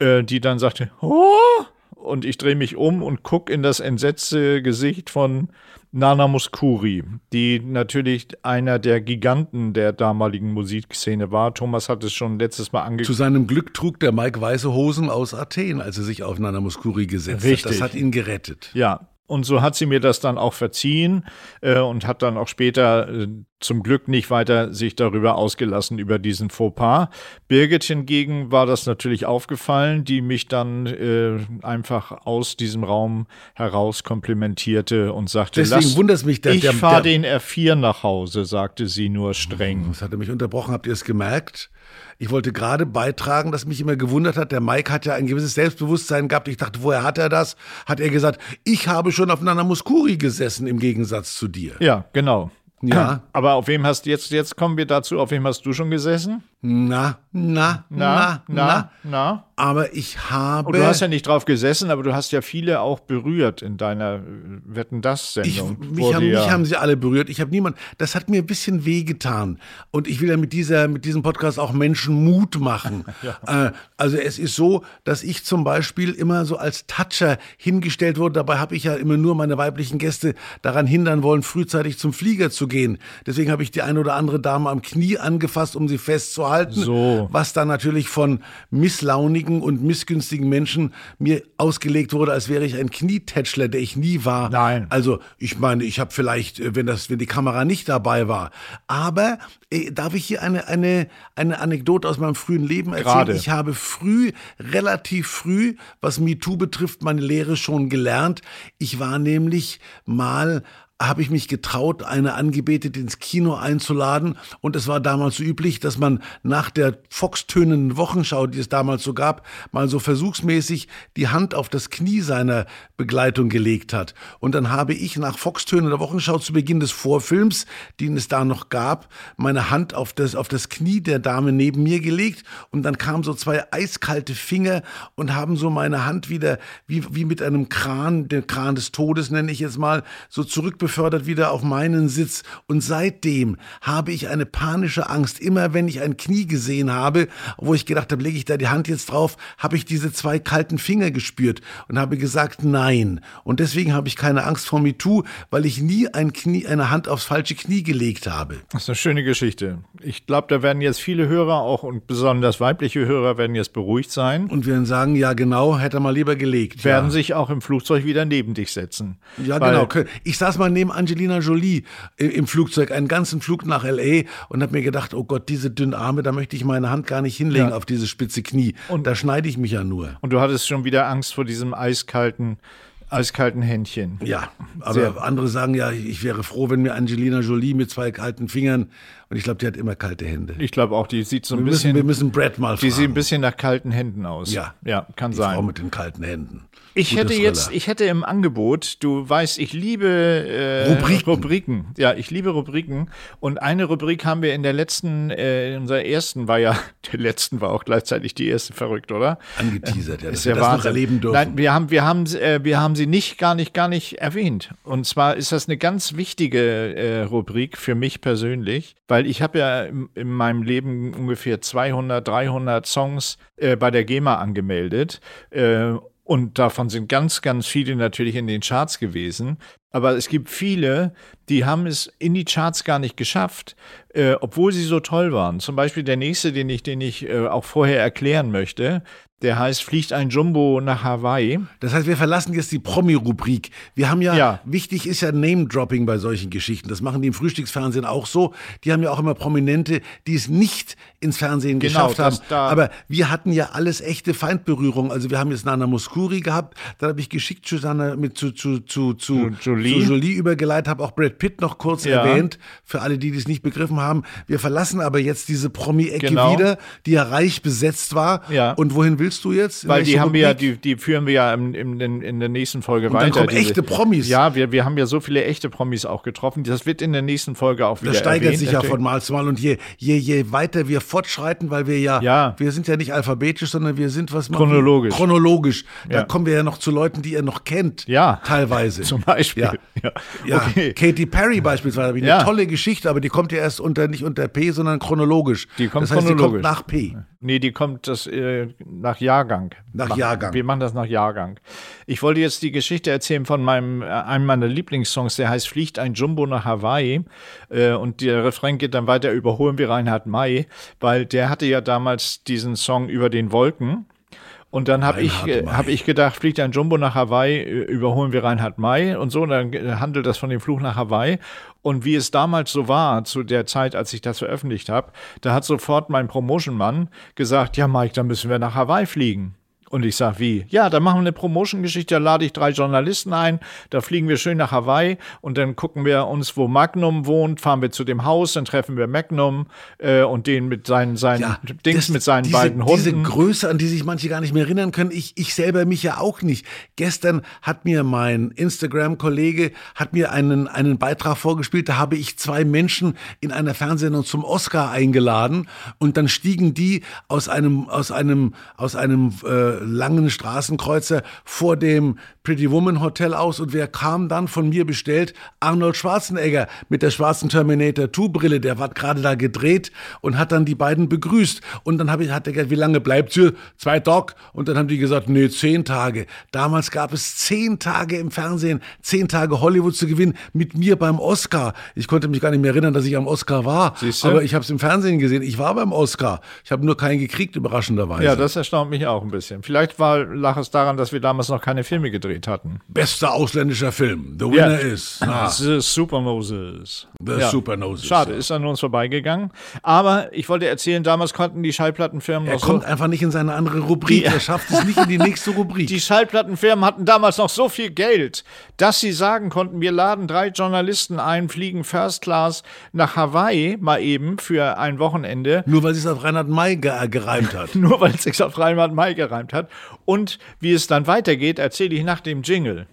äh, die dann sagte, oh! Und ich drehe mich um und gucke in das entsetzte Gesicht von Nana Muscuri, die natürlich einer der Giganten der damaligen Musikszene war. Thomas hat es schon letztes Mal Zu angekündigt. seinem Glück trug der Mike weiße Hosen aus Athen, als er sich auf Nana Muscuri gesetzt Richtig. hat. Das hat ihn gerettet. Ja, und so hat sie mir das dann auch verziehen äh, und hat dann auch später äh, zum Glück nicht weiter sich darüber ausgelassen, über diesen Fauxpas. Birgit hingegen war das natürlich aufgefallen, die mich dann äh, einfach aus diesem Raum heraus komplimentierte und sagte, Deswegen wundert mich, der- ich fahre den R4 nach Hause, sagte sie nur streng. Das hat er mich unterbrochen, habt ihr es gemerkt? Ich wollte gerade beitragen, dass mich immer gewundert hat, der Mike hat ja ein gewisses Selbstbewusstsein gehabt. Ich dachte, woher hat er das? Hat er gesagt, ich habe schon auf Nana Muscuri gesessen, im Gegensatz zu dir. Ja, genau. Ja. Aber auf wem hast jetzt, jetzt kommen wir dazu, auf wem hast du schon gesessen? Na, na, na, Na, na, na. Aber ich habe. Und du hast ja nicht drauf gesessen, aber du hast ja viele auch berührt in deiner Wetten das ich, Sendung. mich, haben, mich haben sie alle berührt. Ich habe niemand. Das hat mir ein bisschen wehgetan. Und ich will ja mit, dieser, mit diesem Podcast auch Menschen Mut machen. *laughs* äh, also es ist so, dass ich zum Beispiel immer so als Toucher hingestellt wurde. Dabei habe ich ja immer nur meine weiblichen Gäste daran hindern wollen, frühzeitig zum Flieger zu gehen. Deswegen habe ich die eine oder andere Dame am Knie angefasst, um sie festzuhalten. So. Was dann natürlich von misslaunigen und missgünstigen Menschen mir ausgelegt wurde, als wäre ich ein Knietätschler, der ich nie war. Nein. Also ich meine, ich habe vielleicht, äh, wenn das, wenn die Kamera nicht dabei war. Aber äh, darf ich hier eine, eine, eine Anekdote aus meinem frühen Leben erzählen? Gerade. Ich habe früh, relativ früh, was MeToo betrifft, meine Lehre schon gelernt. Ich war nämlich mal habe ich mich getraut, eine Angebetete ins Kino einzuladen. Und es war damals so üblich, dass man nach der foxtönenden Wochenschau, die es damals so gab, mal so versuchsmäßig die Hand auf das Knie seiner Begleitung gelegt hat. Und dann habe ich nach foxtönender Wochenschau zu Beginn des Vorfilms, den es da noch gab, meine Hand auf das, auf das Knie der Dame neben mir gelegt. Und dann kamen so zwei eiskalte Finger und haben so meine Hand wieder, wie, wie mit einem Kran, den Kran des Todes nenne ich jetzt mal, so zurückbefördert wieder auf meinen Sitz. Und seitdem habe ich eine panische Angst. Immer wenn ich ein Knie gesehen habe, wo ich gedacht habe, lege ich da die Hand jetzt drauf, habe ich diese zwei kalten Finger gespürt und habe gesagt, nein. Und deswegen habe ich keine Angst vor MeToo, weil ich nie ein Knie, eine Hand aufs falsche Knie gelegt habe. Das ist eine schöne Geschichte. Ich glaube, da werden jetzt viele Hörer auch und besonders weibliche Hörer werden jetzt beruhigt sein. Und werden sagen, ja genau, hätte er mal lieber gelegt. werden ja. sich auch im Flugzeug wieder neben dich setzen. Ja, genau. Ich saß mal neben Angelina Jolie im Flugzeug, einen ganzen Flug nach L.A. und habe mir gedacht, oh Gott, diese dünnen Arme, da möchte ich meine Hand gar nicht hinlegen Ja. auf diese spitze Knie. Und da schneide ich mich ja nur. Und du hattest schon wieder Angst vor diesem eiskalten, eiskalten Händchen. Ja, aber Sehr. andere sagen ja, ich wäre froh, wenn mir Angelina Jolie mit zwei kalten Fingern, und ich glaube, die hat immer kalte Hände. Ich glaube auch, die sieht so ein Wir müssen, bisschen, wir müssen Brad mal die sieht ein fragen. bisschen nach kalten Händen aus. Ja. ja, kann Die Frau sein. mit den kalten Händen. Ich Gute hätte jetzt, Thriller. ich hätte im Angebot, du weißt, ich liebe äh, Rubriken. Rubriken. Ja, ich liebe Rubriken. Und eine Rubrik haben wir in der letzten, äh, in unserer ersten war ja, *laughs* der letzten war auch gleichzeitig die erste verrückt, oder? angeteasert, ja, dass Ist wir ja das noch Wahnsinn. erleben dürfen. Nein, wir haben, wir haben, äh, wir haben sie nicht, gar nicht, gar nicht erwähnt. Und zwar ist das eine ganz wichtige äh, Rubrik für mich persönlich, weil ich habe ja in, in meinem Leben ungefähr 200, 300 Songs äh, bei der GEMA angemeldet. Äh, und davon sind ganz, ganz viele natürlich in den Charts gewesen. Aber es gibt viele, die haben es in die Charts gar nicht geschafft, äh, obwohl sie so toll waren. Zum Beispiel der nächste, den ich, den ich äh, auch vorher erklären möchte, der heißt Fliegt ein Jumbo nach Hawaii. Das heißt, wir verlassen jetzt die Promi-Rubrik. Wir haben ja, Ja. wichtig ist ja Name-Dropping bei solchen Geschichten. Das machen die im Frühstücksfernsehen auch so. Die haben ja auch immer Prominente, die es nicht ins Fernsehen Genau, geschafft haben. das Aber wir hatten ja alles echte Feindberührung. Also wir haben jetzt Nana Muscuri gehabt, dann habe ich geschickt Susanne mit zu, zu, zu, zu, Jolie. zu Jolie übergeleitet, habe auch Brad Pitt noch kurz Ja. erwähnt, für alle, die es nicht begriffen haben. Wir verlassen aber jetzt diese Promi-Ecke Genau. wieder, die ja reich besetzt war. Ja. Und wohin willst du jetzt? Weil die haben wir ja, die, die führen wir ja im, in, in der nächsten Folge dann weiter. kommen echte Promis. Ja, wir, wir haben ja so viele echte Promis auch getroffen. Das wird in der nächsten Folge auch wieder Das steigert erwähnt, sich ja natürlich. von Mal zu Mal. Und je, je, je weiter wir fortschreiten, weil wir ja, Ja. wir sind ja nicht alphabetisch, sondern wir sind was machen- Chronologisch. Chronologisch. Da Ja. kommen wir ja noch zu Leuten, die ihr noch kennt. Ja. Teilweise. *laughs* Zum Beispiel. Ja. Ja. Ja, Okay. Katy Perry beispielsweise, habe ich eine tolle Geschichte, aber die kommt ja erst unter, nicht unter P, sondern chronologisch. Die kommt das heißt, chronologisch. die kommt nach P. Nee, die kommt das äh, nach Jahrgang. Nach Jahrgang. Wir machen das nach Jahrgang. Ich wollte jetzt die Geschichte erzählen von meinem, äh, einem meiner Lieblingssongs, der heißt Fliegt ein Jumbo nach Hawaii. Äh, und der Refrain geht dann weiter, überholen wir Reinhard May, weil der hatte ja damals diesen Song über den Wolken. Und dann habe ich, äh, hab ich gedacht, fliegt ein Jumbo nach Hawaii, überholen wir Reinhard May und so. Und dann handelt das von dem Fluch nach Hawaii. Und wie es damals so war, zu der Zeit, als ich das veröffentlicht habe, da hat sofort mein Promotion-Mann gesagt, ja Mike, dann müssen wir nach Hawaii fliegen. Und ich sag, wie? Ja, da machen wir eine Promotion-Geschichte, da lade ich drei Journalisten ein, da fliegen wir schön nach Hawaii und dann gucken wir uns, wo Magnum wohnt, fahren wir zu dem Haus, dann treffen wir Magnum äh, und den mit seinen, seinen Ja, Dings, das- mit seinen diese, beiden Diese Hunden. Größe, an die sich manche gar nicht mehr erinnern können. Ich, ich selber mich ja auch nicht. Gestern hat mir mein Instagram-Kollege hat mir einen, einen Beitrag vorgespielt. Da habe ich zwei Menschen in einer Fernsehsendung zum Oscar eingeladen und dann stiegen die aus einem, aus einem, aus einem äh, langen Straßenkreuzer vor dem Pretty Woman Hotel aus und wer kam dann von mir bestellt? Arnold Schwarzenegger mit der schwarzen Terminator 2 Brille, der war gerade da gedreht und hat dann die beiden begrüßt. Und dann habe ich, hat er gesagt, wie lange bleibt ihr? Zwei Tag. Und dann haben die gesagt, nee, zehn Tage. Damals gab es zehn Tage im Fernsehen, zehn Tage Hollywood zu gewinnen mit mir beim Oscar. Ich konnte mich gar nicht mehr erinnern, dass ich am Oscar war. Siehst du? Aber ich habe es im Fernsehen gesehen. Ich war beim Oscar. Ich habe nur keinen gekriegt, überraschenderweise. Ja, das erstaunt mich auch ein bisschen. Vielleicht war, lag es daran, dass wir damals noch keine Filme gedreht hatten. Bester ausländischer Film. The Winner is. Ah, The Super Moses. The Super Noses. Schade, ist an uns vorbeigegangen. Aber ich wollte erzählen, damals konnten die Schallplattenfirmen Er noch kommt so. einfach nicht in seine andere Rubrik. Er schafft es nicht in die nächste Rubrik. Die Schallplattenfirmen hatten damals noch so viel Geld, dass sie sagen konnten, wir laden drei Journalisten ein, fliegen First Class nach Hawaii mal eben für ein Wochenende. Nur weil sie es auf Reinhard May ge gereimt hat. *laughs* Nur weil es sich auf Reinhard May gereimt hat. Und wie es dann weitergeht, erzähle ich nach dem Jingle.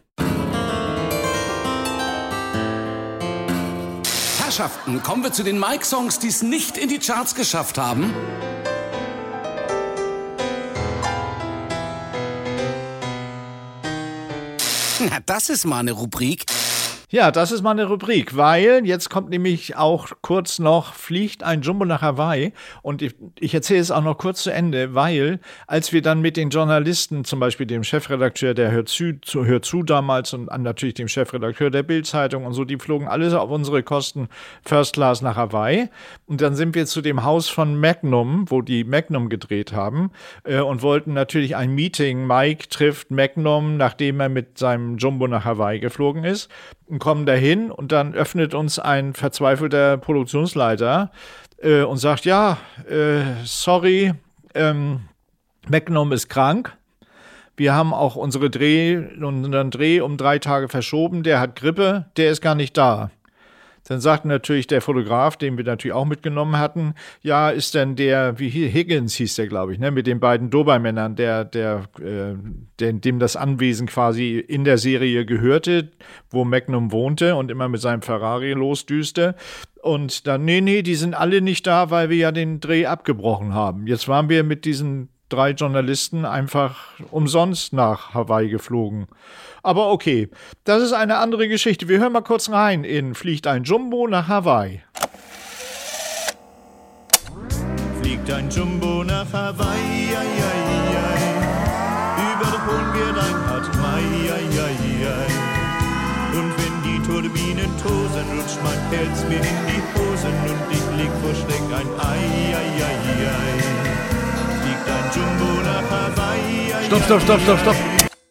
Herrschaften, kommen wir zu den Mike-Songs, die es nicht in die Charts geschafft haben. Na, das ist mal eine Rubrik. Ja, das ist meine Rubrik, weil jetzt kommt nämlich auch kurz noch, fliegt ein Jumbo nach Hawaii und ich, ich erzähle es auch noch kurz zu Ende, weil als wir dann mit den Journalisten, zum Beispiel dem Chefredakteur der Hör zu, zu, Hör zu damals und natürlich dem Chefredakteur der Bildzeitung und so, die flogen alles auf unsere Kosten First Class nach Hawaii. Und dann sind wir zu dem Haus von Magnum, wo die Magnum gedreht haben äh, und wollten natürlich ein Meeting, Mike trifft Magnum, nachdem er mit seinem Jumbo nach Hawaii geflogen ist und kommen dahin und dann öffnet uns ein verzweifelter Produktionsleiter äh, und sagt, ja, äh, sorry, ähm, Magnum ist krank. Wir haben auch unsere Dreh, unseren Dreh um drei Tage verschoben. Der hat Grippe, der ist gar nicht da. Dann sagte natürlich der Fotograf, den wir natürlich auch mitgenommen hatten, ja, ist denn der, wie hier, Higgins hieß der, glaube ich, ne, mit den beiden Dobermännern, der, der, äh, der, dem das Anwesen quasi in der Serie gehörte, wo Magnum wohnte und immer mit seinem Ferrari losdüste. Und dann, nee, nee, die sind alle nicht da, weil wir ja den Dreh abgebrochen haben. Jetzt waren wir mit diesen drei Journalisten einfach umsonst nach Hawaii geflogen. Aber okay, das ist eine andere Geschichte. Wir hören mal kurz rein in Fliegt ein Jumbo nach Hawaii. Fliegt ein Jumbo nach Hawaii, ei, ei, ei. überholen wir dein Mai, ei, ei, ei. Und wenn die Turbinen tosen, rutscht mein Pelz mir in die Hosen und ich leg vor Schreck ein Ei, ei, ei, ei. Stopp, stopp, stopp, stopp, stopp.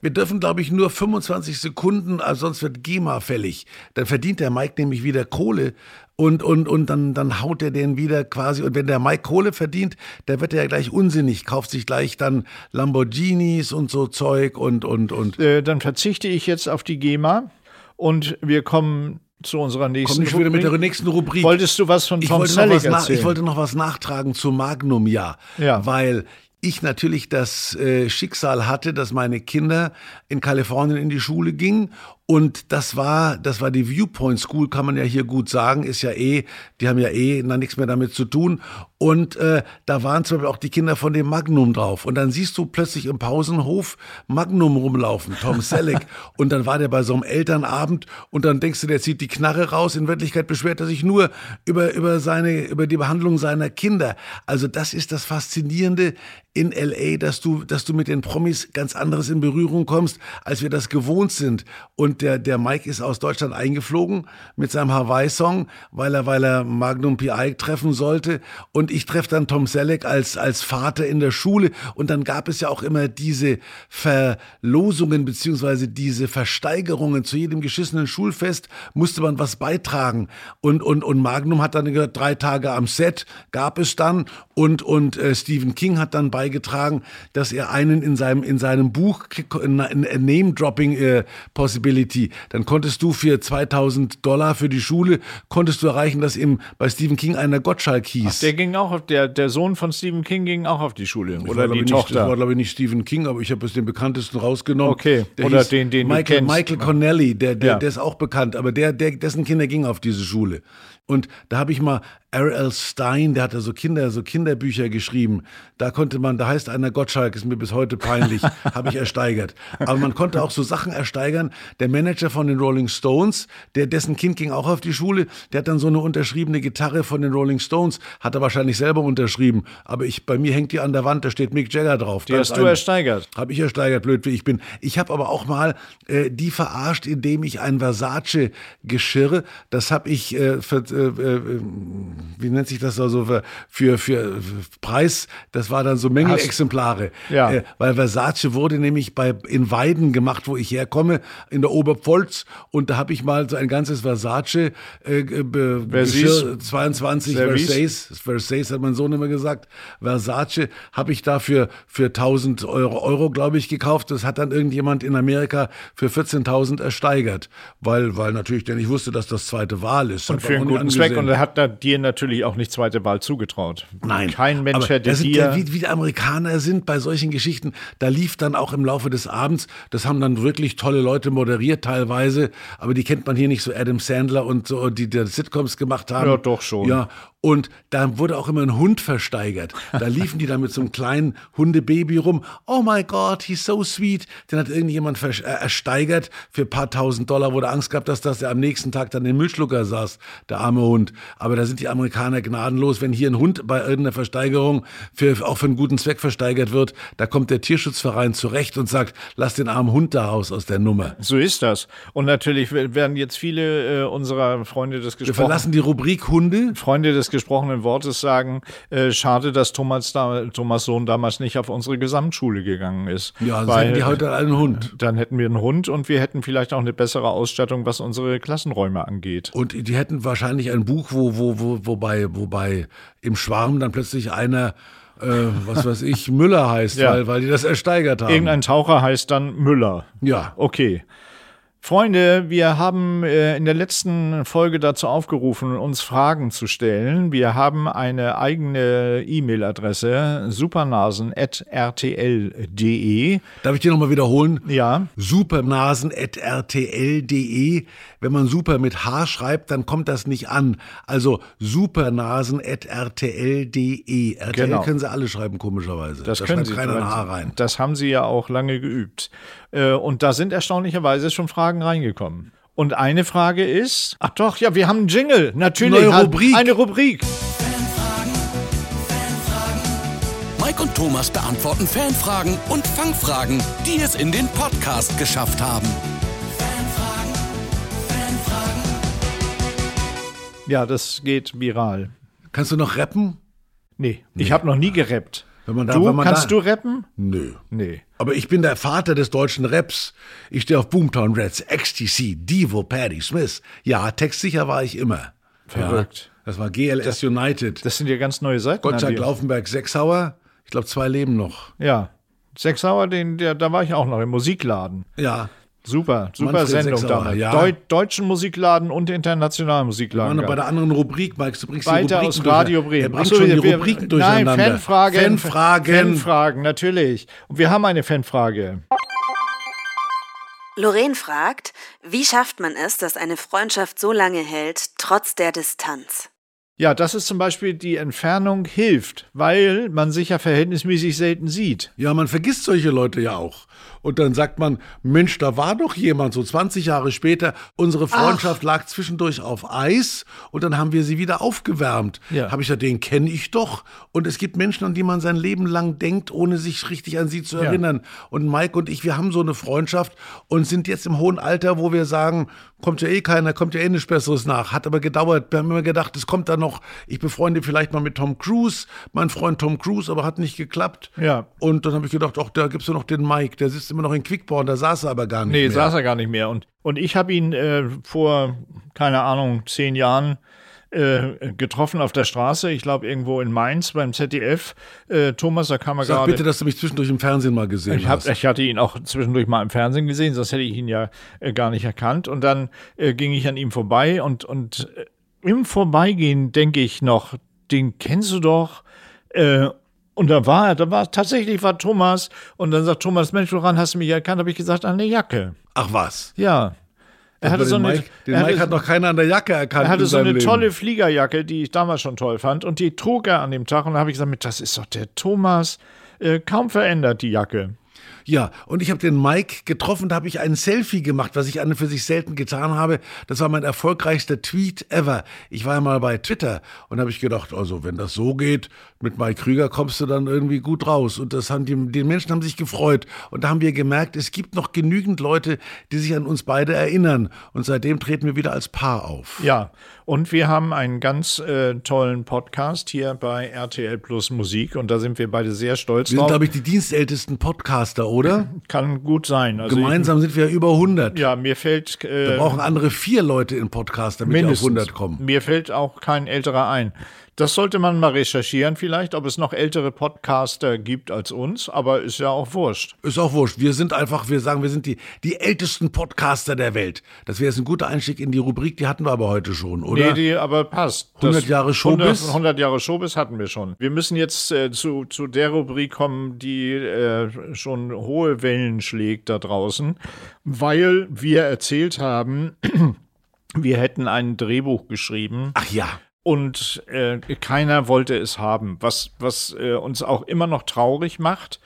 Wir dürfen, glaube ich, nur 25 Sekunden, also sonst wird GEMA fällig. Dann verdient der Mike nämlich wieder Kohle und, und, und dann, dann haut er den wieder quasi. Und wenn der Mike Kohle verdient, dann wird er ja gleich unsinnig, kauft sich gleich dann Lamborghinis und so Zeug und, und, und. Äh, dann verzichte ich jetzt auf die GEMA und wir kommen zu unserer nächsten Komm nicht wieder mit der Rubrik. nächsten Rubrik. Wolltest du was von ich Tom wollte, noch Selleck erzählen? ich wollte noch was nachtragen zu Magnum, ja. Ja. Weil ich natürlich das äh, Schicksal hatte, dass meine Kinder in Kalifornien in die Schule gingen und das war, das war die Viewpoint School, kann man ja hier gut sagen, ist ja eh, die haben ja eh na, nichts mehr damit zu tun. Und äh, da waren zum Beispiel auch die Kinder von dem Magnum drauf. Und dann siehst du plötzlich im Pausenhof Magnum rumlaufen, Tom *laughs* Selleck. und dann war der bei so einem Elternabend und dann denkst du, der zieht die Knarre raus. In Wirklichkeit beschwert er sich nur über, über, seine, über die Behandlung seiner Kinder. Also das ist das Faszinierende in LA, dass du, dass du mit den Promis ganz anderes in Berührung kommst, als wir das gewohnt sind. Und der, der Mike ist aus Deutschland eingeflogen mit seinem Hawaii-Song, weil er, weil er Magnum P.I. treffen sollte. Und ich treffe dann Tom Selleck als, als Vater in der Schule. Und dann gab es ja auch immer diese Verlosungen beziehungsweise diese Versteigerungen. Zu jedem geschissenen Schulfest musste man was beitragen. Und, und, und Magnum hat dann gesagt, drei Tage am Set gab es dann. Und, und äh, Stephen King hat dann beigetragen, dass er einen in seinem, in seinem Buch, Name-Dropping äh, Possibility, dann konntest du für 2000 Dollar für die Schule, konntest du erreichen, dass ihm bei Stephen King einer Gottschalk hieß. Ach, der ging auch auf, der, der Sohn von Stephen King ging auch auf die Schule. Ich oder war, die nicht, Tochter. Das war, glaube ich, nicht Stephen King, aber ich habe es den bekanntesten rausgenommen. Okay. Der Oder den, den Michael. Michael Connelly, der, der, Ja. der ist auch bekannt, aber der, der, dessen Kinder gingen auf diese Schule. Und da habe ich mal R.L. Stein, der hat da so Kinder, so Kinderbücher geschrieben. Da konnte man, da heißt einer Gottschalk, ist mir bis heute peinlich, *laughs* habe ich ersteigert. Aber man konnte auch so Sachen ersteigern. Der Manager von den Rolling Stones, der dessen Kind ging auch auf die Schule, der hat dann so eine unterschriebene Gitarre von den Rolling Stones, hat er wahrscheinlich selber unterschrieben. Aber ich, bei mir hängt die an der Wand, da steht Mick Jagger drauf. Die Da hast du eine- ersteigert. habe ich ersteigert, blöd wie ich bin. Ich habe aber auch mal äh, die verarscht, indem ich ein Versace-Geschirr, das habe ich äh, für, äh, äh, wie nennt sich das also für, für, für Preis, das war dann so Mängelexemplare. Ja. Äh, weil Versace wurde nämlich bei, in Weiden gemacht, wo ich herkomme, in der Oberpfalz. Und da habe ich mal so ein ganzes Versace äh, be- Versace? Geschirr, 22 Service? Versace, Versace hat mein Sohn immer gesagt, Versace habe ich dafür für 1000 Euro, Euro glaube ich, gekauft. Das hat dann irgendjemand in Amerika für 14.000 ersteigert, weil, weil natürlich der nicht wusste, dass das zweite Wahl ist. Und Hat für einen guten Zweck. angesehen. Und er hat da dir natürlich auch nicht zweite Wahl zugetraut. Nein. Kein Mensch hätte das dir. ja, wie, wie die Amerikaner sind bei solchen Geschichten. Da lief dann auch im Laufe des Abends, das haben dann wirklich tolle Leute moderiert teilweise, aber die kennt man hier nicht so Adam Sandler und so, die, die Sitcoms gemacht haben. Ja, doch schon. Ja. Und da wurde auch immer ein Hund versteigert. Da liefen die dann mit so einem kleinen Hundebaby rum. Oh my God, he's so sweet. Den hat irgendjemand äh, ersteigert für ein paar tausend Dollar, wurde Angst gehabt, dass das der am nächsten Tag dann im Müllschlucker saß, der arme Hund. Aber da sind die Amerikaner gnadenlos. Wenn hier ein Hund bei irgendeiner Versteigerung für, auch für einen guten Zweck versteigert wird, da kommt der Tierschutzverein zurecht und sagt, lass den armen Hund da raus aus der Nummer. So ist das. Und natürlich werden jetzt viele äh, unserer Freunde des Wir gesprochenen verlassen die Rubrik Hunde. Freunde des gesprochenen Wortes sagen, äh, schade, dass Thomas, da, Thomas Sohn damals nicht auf unsere Gesamtschule gegangen ist. Ja, Weil, hätten die heute einen Hund. dann hätten wir einen Hund und wir hätten vielleicht auch eine bessere Ausstattung, was unsere Klassenräume angeht. Und die hätten wahrscheinlich ein Buch, wo, wo, wo, wobei, wobei im Schwarm dann plötzlich einer, äh, was weiß ich, Müller heißt, *laughs* Ja. weil, weil die das ersteigert haben. Irgendein Taucher heißt dann Müller. Ja. Okay. Freunde, wir haben äh, in der letzten Folge dazu aufgerufen, uns Fragen zu stellen. Wir haben eine eigene E-Mail-Adresse, supernasen.rtl.de. Darf ich dir nochmal wiederholen? Ja, supernasen.rtl.de. Wenn man super mit H schreibt, dann kommt das nicht an. Also supernasen.rtl.de. RTL Genau. können sie alle schreiben, komischerweise. das da können Sie. keiner H rein. Das haben Sie ja auch lange geübt. Äh, Und da sind erstaunlicherweise schon Fragen reingekommen. Und eine Frage ist, ach doch, ja, wir haben einen Jingle, natürlich. Neue Rubrik. Eine Rubrik. Mike und Thomas beantworten Fanfragen und Fangfragen, die es in den Podcast geschafft haben. Ja, das geht viral. Kannst du noch rappen? Nee, ich habe noch nie gerappt. Wenn da- du, kannst da- du rappen? Nö. Nee. Aber ich bin der Vater des deutschen Raps. Ich stehe auf Boomtown Reds, XTC, Devo, Paddy Smith. Ja, textsicher war ich immer. Verrückt. Ja, das war GLS United. Das sind ja ganz neue Seiten. Gottschalk. Laufenberg, Sechshauer. Ich glaube, zwei leben noch. Ja. Sechsauer, den, der, da war ich auch noch im Musikladen. Ja. Super, super Manfred Sendung Sechsauer, damals. ja. Deu deutschen Musikladen und internationalen Wir Musikladen. waren bei der anderen Rubrik, Mike. Du bringst Weiter die aus Rubriken Radio durch- Bremen. Er bringt Ach so, schon die wir- Rubriken Nein, durcheinander. Fanfragen. Fanfragen. Fanfragen, natürlich. Und wir haben eine Fanfrage. Lorraine fragt, wie schafft man es, dass eine Freundschaft so lange hält, trotz der Distanz? Ja, das ist zum Beispiel die Entfernung hilft, weil man sich ja verhältnismäßig selten sieht. Ja, man vergisst solche Leute ja auch. Und dann sagt man, Mensch, da war doch jemand, so 20 Jahre später. Unsere Freundschaft lag zwischendurch auf Eis und dann haben wir sie wieder aufgewärmt. Ja. Habe ich ja, den kenne ich doch. Und es gibt Menschen, an die man sein Leben lang denkt, ohne sich richtig an sie zu Ja. erinnern. Und Mike und ich, wir haben so eine Freundschaft und sind jetzt im hohen Alter, wo wir sagen, kommt ja eh keiner, kommt ja eh nichts Besseres nach. Hat aber gedauert. Wir haben immer gedacht, es kommt da noch, ich befreunde vielleicht mal mit Tom Cruise, mein Freund Tom Cruise, aber hat nicht geklappt. Ja. Und dann habe ich gedacht, ach, da gibt's ja noch den Mike, der sitzt immer noch in Quickborn, da saß er aber gar nicht Nee, mehr. saß er gar nicht mehr. Und, und ich habe ihn äh, vor, keine Ahnung, zehn Jahren äh, getroffen auf der Straße, ich glaube irgendwo in Mainz beim ZDF. Äh, Thomas, da kam er Sag gerade. bitte, dass du mich zwischendurch im Fernsehen mal gesehen Ich, hab, hast. ich hatte ihn auch zwischendurch mal im Fernsehen gesehen, sonst hätte ich ihn ja äh, gar nicht erkannt. Und dann äh, ging ich an ihm vorbei und, und äh, im Vorbeigehen denke ich noch, den kennst du doch. Und da war er, da war tatsächlich war Thomas. Und dann sagt Thomas, Mensch, woran hast du mich erkannt? Habe ich gesagt, an der Jacke. Ach was. Ja. Er hatte so eine, Mike, den er Mike hatte, hat noch keiner an der Jacke erkannt. er hatte so eine Leben. tolle Fliegerjacke, die ich damals schon toll fand. Und die trug er an dem Tag. Und da habe ich gesagt, das ist doch der Thomas. Äh, kaum verändert, die Jacke. Ja, und ich habe den Mike getroffen, da habe ich ein Selfie gemacht, was ich an und für sich selten getan habe. Das war mein erfolgreichster Tweet ever. Ich war ja mal bei Twitter und habe ich gedacht, also wenn das so geht, mit Mike Krüger kommst du dann irgendwie gut raus. Und das haben die, die Menschen haben sich gefreut. Und da haben wir gemerkt, es gibt noch genügend Leute, die sich an uns beide erinnern. Und seitdem treten wir wieder als Paar auf. Ja, und wir haben einen ganz äh, tollen Podcast hier bei RTL Plus Musik und da sind wir beide sehr stolz Wir sind, drauf. glaube ich, die dienstältesten Podcaster, oder? Kann gut sein. Also Gemeinsam sind wir über 100. Ich, ja, mir fällt Wir äh, brauchen andere vier Leute im Podcast, damit wir auf mindestens 100 kommen. Mir fällt auch kein älterer ein. Das sollte man mal recherchieren, vielleicht, ob es noch ältere Podcaster gibt als uns, aber ist ja auch wurscht. Ist auch wurscht. Wir sind einfach, wir sagen, wir sind die, die ältesten Podcaster der Welt. Das wäre jetzt ein guter Einstieg in die Rubrik, die hatten wir aber heute schon, oder? Nee, die aber passt. 100 Jahre Showbiz? 100, 100 Jahre Showbiz hatten wir schon. Wir müssen jetzt äh, zu, zu der Rubrik kommen, die äh, schon hohe Wellen schlägt da draußen, weil wir erzählt haben, *clears throat* wir hätten ein Drehbuch geschrieben Ach ja. Und äh, keiner wollte es haben, was, was äh, uns auch immer noch traurig macht.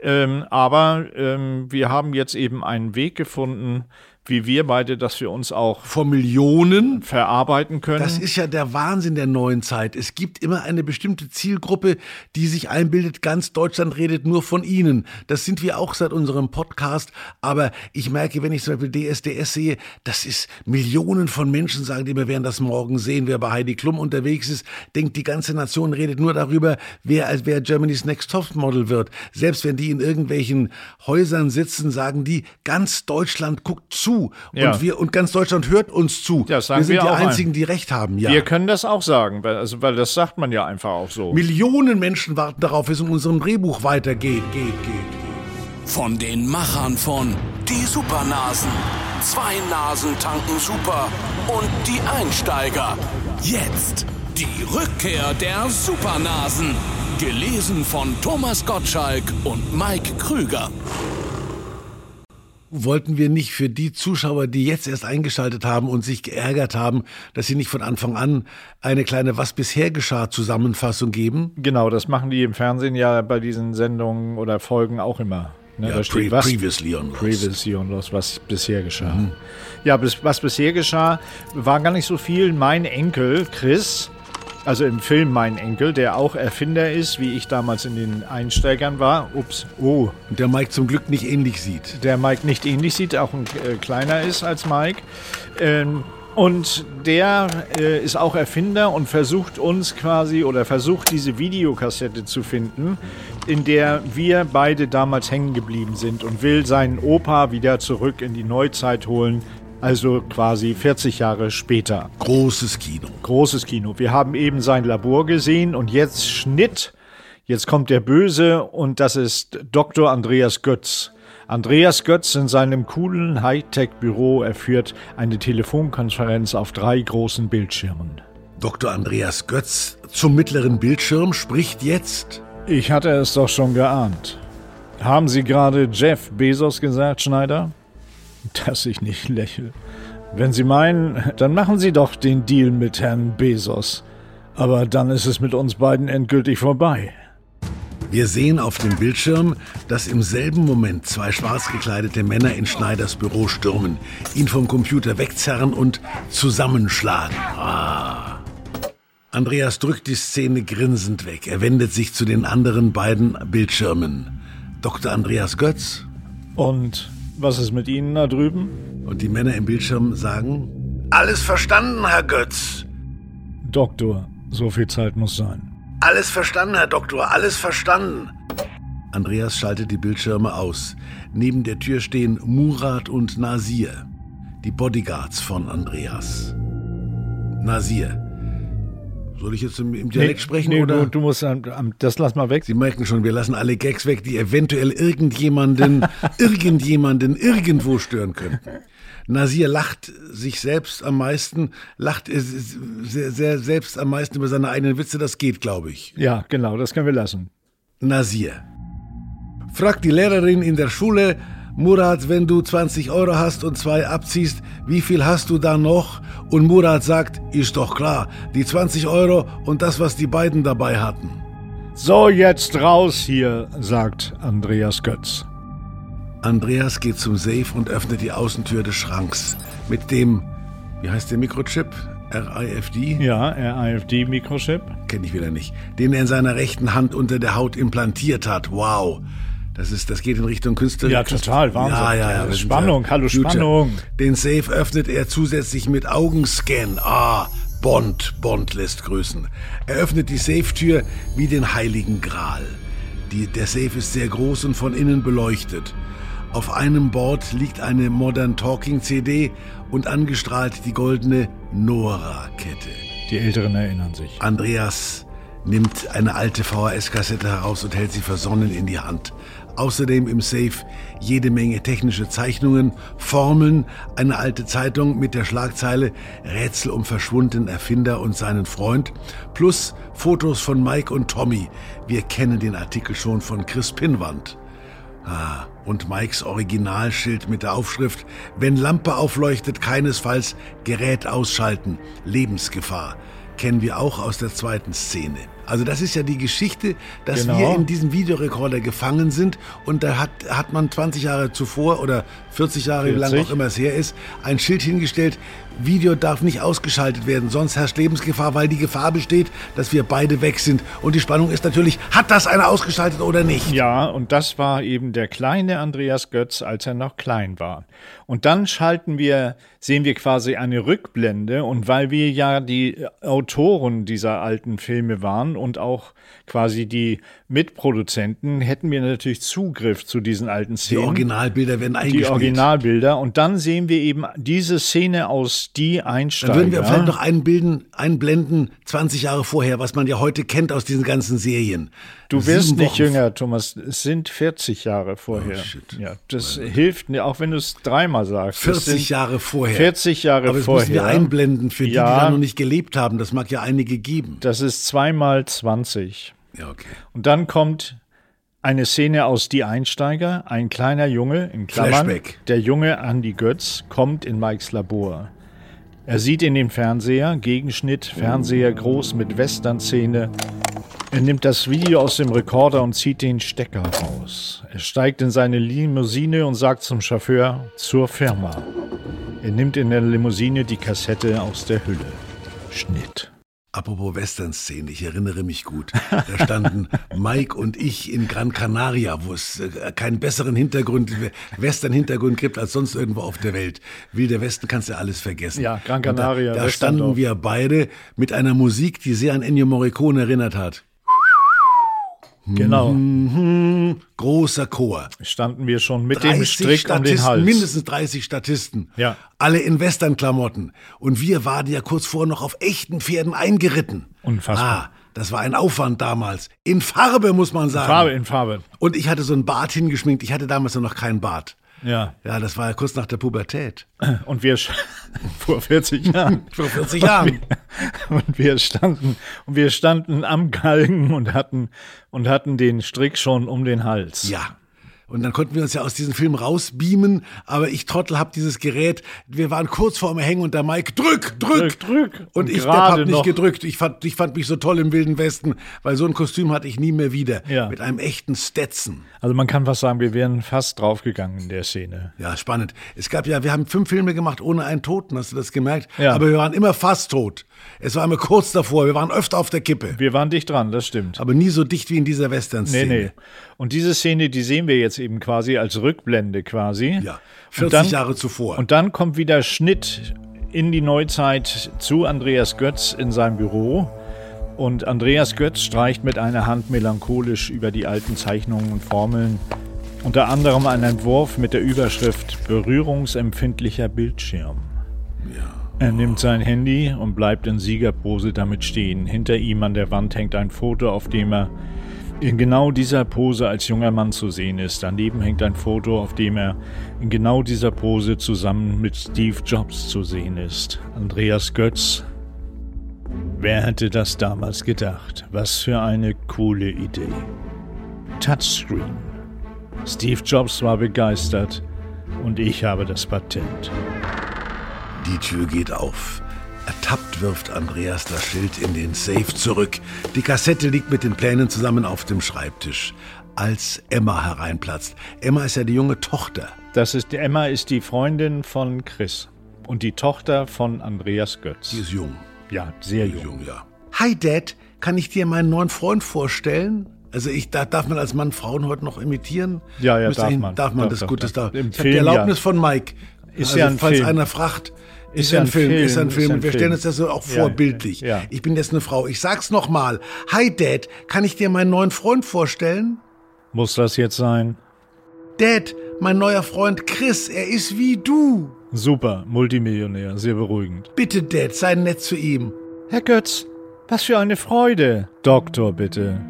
Ähm, aber ähm, wir haben jetzt eben einen Weg gefunden, wie wir beide, dass wir uns auch Vor Millionen. verarbeiten können. Das ist ja der Wahnsinn der neuen Zeit. Es gibt immer eine bestimmte Zielgruppe, die sich einbildet, ganz Deutschland redet nur von ihnen. Das sind wir auch seit unserem Podcast. Aber ich merke, wenn ich zum Beispiel DSDS sehe, das ist Millionen von Menschen sagen, die wir werden das morgen sehen. Wer bei Heidi Klum unterwegs ist, denkt, die ganze Nation redet nur darüber, wer als wer Germany's Next Topmodel wird. Selbst wenn die in irgendwelchen Häusern sitzen, sagen die, ganz Deutschland guckt zu. Ja. Und wir, und ganz Deutschland hört uns zu. Ja, das sagen wir sind wir die auch ein. einzigen, die Recht haben. Ja. Wir können das auch sagen, weil, also, weil das sagt man ja einfach auch so. Millionen Menschen warten darauf, wie es in unserem Drehbuch weitergeht. Geht, geht, geht. Von den Machern von Die Supernasen. Zwei Nasen tanken super. Und die Einsteiger. Jetzt die Rückkehr der Supernasen. Gelesen von Thomas Gottschalk und Mike Krüger. Wollten wir nicht für die Zuschauer, die jetzt erst eingeschaltet haben und sich geärgert haben, dass sie nicht von Anfang an eine kleine Was bisher geschah Zusammenfassung geben? Genau, das machen die im Fernsehen ja bei diesen Sendungen oder Folgen auch immer. Ne, da steht pre was, previously on Lost. Previously on Lost, was bisher geschah. Ja, bis, was bisher geschah, war gar nicht so viel. Mein Enkel, Chris, also im Film Mein Enkel, der auch Erfinder ist, wie ich damals in den Einsteigern war. Ups, oh, Und der Mike zum Glück nicht ähnlich sieht. der Mike nicht ähnlich sieht, auch ein äh, kleiner ist als Mike. Ähm, und der äh, ist auch Erfinder und versucht uns quasi oder versucht diese Videokassette zu finden, in der wir beide damals hängen geblieben sind und will seinen Opa wieder zurück in die Neuzeit holen. Also quasi 40 Jahre später. Großes Kino. Großes Kino. Wir haben eben sein Labor gesehen und jetzt Schnitt. Jetzt kommt der Böse und das ist Dr. Andreas Götz. Andreas Götz in seinem coolen Hightech-Büro erführt eine Telefonkonferenz auf drei großen Bildschirmen. Dr. Andreas Götz zum mittleren Bildschirm spricht jetzt. Ich hatte es doch schon geahnt. Haben Sie gerade Jeff Bezos gesagt, Schneider? *laughs* Dass ich nicht lächle. Wenn Sie meinen, dann machen Sie doch den Deal mit Herrn Bezos. Aber dann ist es mit uns beiden endgültig vorbei. Wir sehen auf dem Bildschirm, dass im selben Moment zwei schwarz gekleidete Männer in Schneiders Büro stürmen, ihn vom Computer wegzerren und zusammenschlagen. Ah. Andreas drückt die Szene grinsend weg. Er wendet sich zu den anderen beiden Bildschirmen. Dr. Andreas Götz Und was ist mit Ihnen da drüben? und die Männer im Bildschirm sagen: Alles verstanden, Herr Götz. Doktor, so viel Zeit muss sein. Alles verstanden, Herr Doktor, alles verstanden. Andreas schaltet die Bildschirme aus. Neben der Tür stehen Murat und Nasir, die Bodyguards von Andreas. Nasir. Soll ich jetzt im, im Dialekt sprechen nee, oder? Du, du musst, ähm, das lass mal weg. Sie merken schon, wir lassen alle Gags weg, die eventuell irgendjemanden, *laughs* irgendjemanden irgendwo stören könnten. Nasir lacht sich selbst am meisten, lacht äh, sehr, sehr selbst am meisten über seine eigenen Witze. Das geht, glaube ich. Ja, genau, das können wir lassen. Nasir. Fragt die Lehrerin in der Schule, Murat, wenn du 20 Euro hast und zwei abziehst, wie viel hast du da noch? Und Murat sagt, ist doch klar, die 20 Euro und das, was die beiden dabei hatten. So, jetzt raus hier, sagt Andreas Götz. Andreas geht zum Safe und öffnet die Außentür des Schranks mit dem, wie heißt der Mikrochip? RIFD? Ja, RIFD-Mikrochip. Kenne ich wieder nicht. Den er in seiner rechten Hand unter der Haut implantiert hat. Wow. Das ist, das geht in Richtung Künstler. Ja, total, Wahnsinn. Ja, ja, ja. Spannung, hallo, Future. Spannung. Den Safe öffnet er zusätzlich mit Augenscan. Ah, Bond, Bond lässt grüßen. Er öffnet die Safe-Tür wie den Heiligen Gral. Die, der Safe ist sehr groß und von innen beleuchtet. Auf einem Board liegt eine Modern Talking CD und angestrahlt die goldene Nora-Kette. Die Älteren erinnern sich. Andreas nimmt eine alte VHS-Kassette heraus und hält sie versonnen in die Hand. Außerdem im Safe jede Menge technische Zeichnungen, Formeln, eine alte Zeitung mit der Schlagzeile Rätsel um verschwundenen Erfinder und seinen Freund, plus Fotos von Mike und Tommy. Wir kennen den Artikel schon von Chris Pinwand. Ah, und Mikes Originalschild mit der Aufschrift Wenn Lampe aufleuchtet, keinesfalls Gerät ausschalten, Lebensgefahr. Kennen wir auch aus der zweiten Szene. Also das ist ja die Geschichte, dass Genau. wir in diesem Videorekorder gefangen sind und da hat, hat man 20 Jahre zuvor oder 40 Jahre, wie lange 40. auch immer es her ist, ein Schild hingestellt, Video darf nicht ausgeschaltet werden, sonst herrscht Lebensgefahr, weil die Gefahr besteht, dass wir beide weg sind. Und die Spannung ist natürlich, hat das einer ausgeschaltet oder nicht? Ja, und das war eben der kleine Andreas Götz, als er noch klein war. Und dann schalten wir, sehen wir quasi eine Rückblende. Und weil wir ja die Autoren dieser alten Filme waren und auch quasi die Mitproduzenten, hätten wir natürlich Zugriff zu diesen alten Die Szenen. Originalbilder werden die eingespielt. Originalbilder. Und dann sehen wir eben diese Szene aus Die Einsteiger. Dann würden wir vielleicht noch einbilden, einblenden, 20 Jahre vorher, was man ja heute kennt aus diesen ganzen Serien. Du wirst nicht jünger, Thomas. Es sind 40 Jahre vorher. Oh. Ja, das hilft, mir, auch wenn du es dreimal sagst. Es 40 sind Jahre vorher. 40 Jahre Aber das vorher. müssen wir einblenden für die, die Ja. da noch nicht gelebt haben. Das mag ja einige geben. Das ist zweimal 20. Ja, okay. Und dann kommt eine Szene aus Die Einsteiger. Ein kleiner Junge, in Klammern, Flashback. der junge Andy Götz, kommt in Mikes Labor. Er sieht in den Fernseher, Gegenschnitt, Fernseher groß mit Western-Szene. Er nimmt das Video aus dem Rekorder und zieht den Stecker raus. Er steigt in seine Limousine und sagt zum Chauffeur zur Firma. Er nimmt in der Limousine die Kassette aus der Hülle. Schnitt. Apropos Western-Szene, ich erinnere mich gut. Da standen *laughs* Mike und ich in Gran Canaria, wo es äh, keinen besseren Hintergrund, Western-Hintergrund gibt als sonst irgendwo auf der Welt. Wilder Westen kannst du alles vergessen. Ja, Gran Und Canaria, Da, da Westerndorf. standen wir beide mit einer Musik, die sehr an Ennio Morricone erinnert hat. Genau. Mhm. Großer Chor. Standen wir schon mit dem Strick um den Statisten, Hals. mindestens 30 Statisten. Ja. Alle in Westernklamotten. Und wir waren ja kurz vorher noch auf echten Pferden eingeritten. Unfassbar. Ah, das war ein Aufwand damals. In Farbe, muss man sagen. Farbe in Farbe. Und ich hatte so einen Bart hingeschminkt. Ich hatte damals noch keinen Bart. Ja. Ja, das war ja kurz nach der Pubertät. Und wir *laughs* vor 40 Jahren. *laughs* Vor 40 Jahren. Und wir standen und wir standen am Galgen und hatten und hatten den Strick schon um den Hals. Ja. Und dann konnten wir uns ja aus diesem Film rausbeamen, aber ich Trottel hab dieses Gerät, wir waren kurz vorm Hängen und der Mike, drück, drück, Drück, drück. Und, Und ich Depp gerade hab nicht gedrückt. Ich fand, ich fand mich so toll im Wilden Westen, weil so ein Kostüm hatte ich nie mehr wieder. Ja. Mit einem echten Stetson. Also man kann fast sagen, wir wären fast draufgegangen in der Szene. Ja, spannend. Es gab ja, wir haben fünf Filme gemacht ohne einen Toten, hast du das gemerkt? Ja. Aber wir waren immer fast tot. Es war immer kurz davor, wir waren öfter auf der Kippe. Wir waren dicht dran, das stimmt. Aber nie so dicht wie in dieser Nee, Western-Szene. nee. Und diese Szene, die sehen wir jetzt eben quasi als Rückblende quasi. Ja, Und 40 dann- Jahre zuvor. Und dann kommt wieder Schnitt in die Neuzeit zu Andreas Götz in seinem Büro. Und Andreas Götz streicht mit einer Hand melancholisch über die alten Zeichnungen und Formeln. Unter anderem einen Entwurf mit der Überschrift Berührungsempfindlicher Bildschirm. Er nimmt sein Handy und bleibt in Siegerpose damit stehen. Hinter ihm an der Wand hängt ein Foto, auf dem er in genau dieser Pose als junger Mann zu sehen ist. Daneben hängt ein Foto, auf dem er in genau dieser Pose zusammen mit Steve Jobs zu sehen ist. Andreas Götz. Wer hätte das damals gedacht? Was für eine coole Idee. Touchscreen. Steve Jobs war begeistert und ich habe das Patent. Die Tür geht auf. Ertappt wirft Andreas das Schild in den Safe zurück. Die Kassette liegt mit den Plänen zusammen auf dem Schreibtisch. Als Emma hereinplatzt. Emma ist ja die junge Tochter. Das ist Emma ist die Freundin von Chris und die Tochter von Andreas Götz. Die ist jung. Ja, sehr jung. Jung, ja. Hi Dad, kann ich dir meinen neuen Freund vorstellen? Also ich da, darf man als Mann Frauen heute noch imitieren? Ja, ja, Müsste darf ich- man. Darf man Darf, das darf, gut, das darf. darf. Ich habe die Film, ja. Erlaubnis von Mike. Ist also, ja ein falls Film. einer fragt, ist, ja ein Film, ist ja ein Film. ist Und wir ein stellen Film. uns das so auch Ja, vorbildlich. ja. Ich bin jetzt eine Frau. Ich sag's noch mal. Hi Dad, kann ich dir meinen neuen Freund vorstellen? Muss das jetzt sein? Dad, mein neuer Freund Chris, er ist wie du. Super, Multimillionär, sehr beruhigend. Bitte Dad, sei nett zu ihm. Herr Götz, was für eine Freude. Doktor, bitte.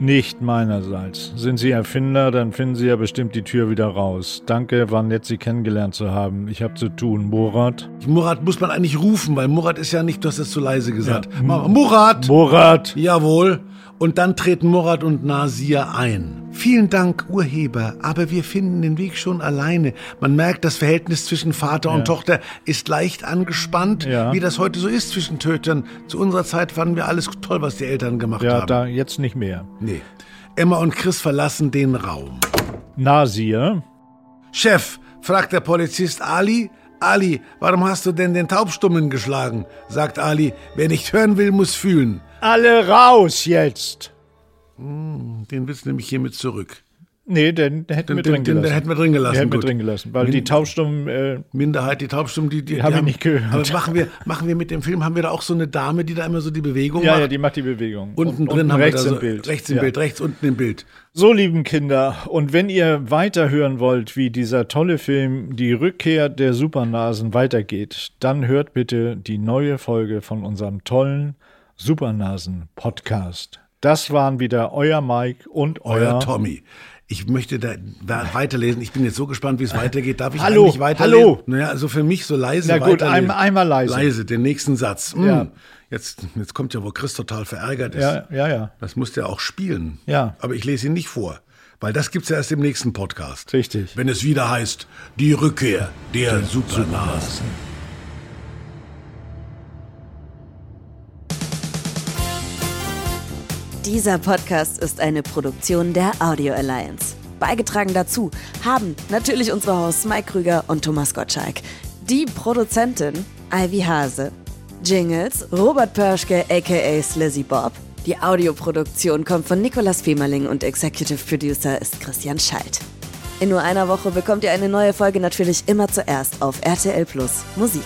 Nicht meinerseits. Sind Sie Erfinder, dann finden Sie ja bestimmt die Tür wieder raus. Danke, war nett, Sie kennengelernt zu haben. Ich habe zu tun. Murat? Murat muss man eigentlich rufen, weil Murat ist ja nicht, du hast es zu leise gesagt. Mach- Murat! Murat! Jawohl. Und dann treten Murat und Nasir ein. Vielen Dank, Urheber, aber wir finden den Weg schon alleine. Man merkt, das Verhältnis zwischen Vater und Tochter ist leicht angespannt, Ja. wie das heute so ist zwischen Tötern. Zu unserer Zeit fanden wir alles toll, was die Eltern gemacht Ja, haben. da jetzt nicht mehr. Nee. Emma und Chris verlassen den Raum. Nasir? Chef, fragt der Polizist Ali. Ali, warum hast du denn den Taubstummen geschlagen? sagt Ali. Wer nicht hören will, muss fühlen. Alle raus jetzt! Den willst du nämlich hiermit zurück. Nee, den, den hätten Den- wir den- drin den gelassen. hätten wir drin gelassen, Den hätten wir drin gelassen, weil die Taubstummen, äh, Minderheit, die Taubstummen, die, die, die Hab ich haben- nicht gehört. Aber machen wir, machen wir mit dem Film, haben wir da auch so eine Dame, die da immer so die Bewegung ja, macht? ja, die macht die Bewegung. Unten Und- drin unten haben rechts wir da im so, Bild. Rechts im Ja. Bild, rechts unten im Bild. So, lieben Kinder, und wenn ihr weiterhören wollt, wie dieser tolle Film Die Rückkehr der Supernasen weitergeht, dann hört bitte die neue Folge von unserem tollen Supernasen-Podcast. Das waren wieder euer Mike und euer, Euer Tommy. Ich möchte da da weiterlesen. Ich bin jetzt so gespannt, wie es weitergeht. Darf ich Hallo, eigentlich weiterlesen? hallo. Naja, also für mich so leise Na gut, ein- einmal leise. Leise, den nächsten Satz. Mm. Ja. Jetzt, jetzt kommt ja, wo Chris total verärgert ist. Ja, ja, ja. Das muss der auch spielen. Ja. Aber ich lese ihn nicht vor. Weil das gibt's ja erst im nächsten Podcast. Richtig. Wenn es wieder heißt, die Rückkehr der Supernasen. Dieser Podcast ist eine Produktion der Audio Alliance. Beigetragen dazu haben natürlich unsere Hosts Mike Krüger und Thomas Gottschalk. Die Produzentin Ivy Hase. Jingles Robert Pörschke aka Slizzy Bob. Die Audioproduktion kommt von Nicolas Femerling und Executive Producer ist Christian Schalt. In nur einer Woche bekommt ihr eine neue Folge natürlich immer zuerst auf RTL Plus Musik.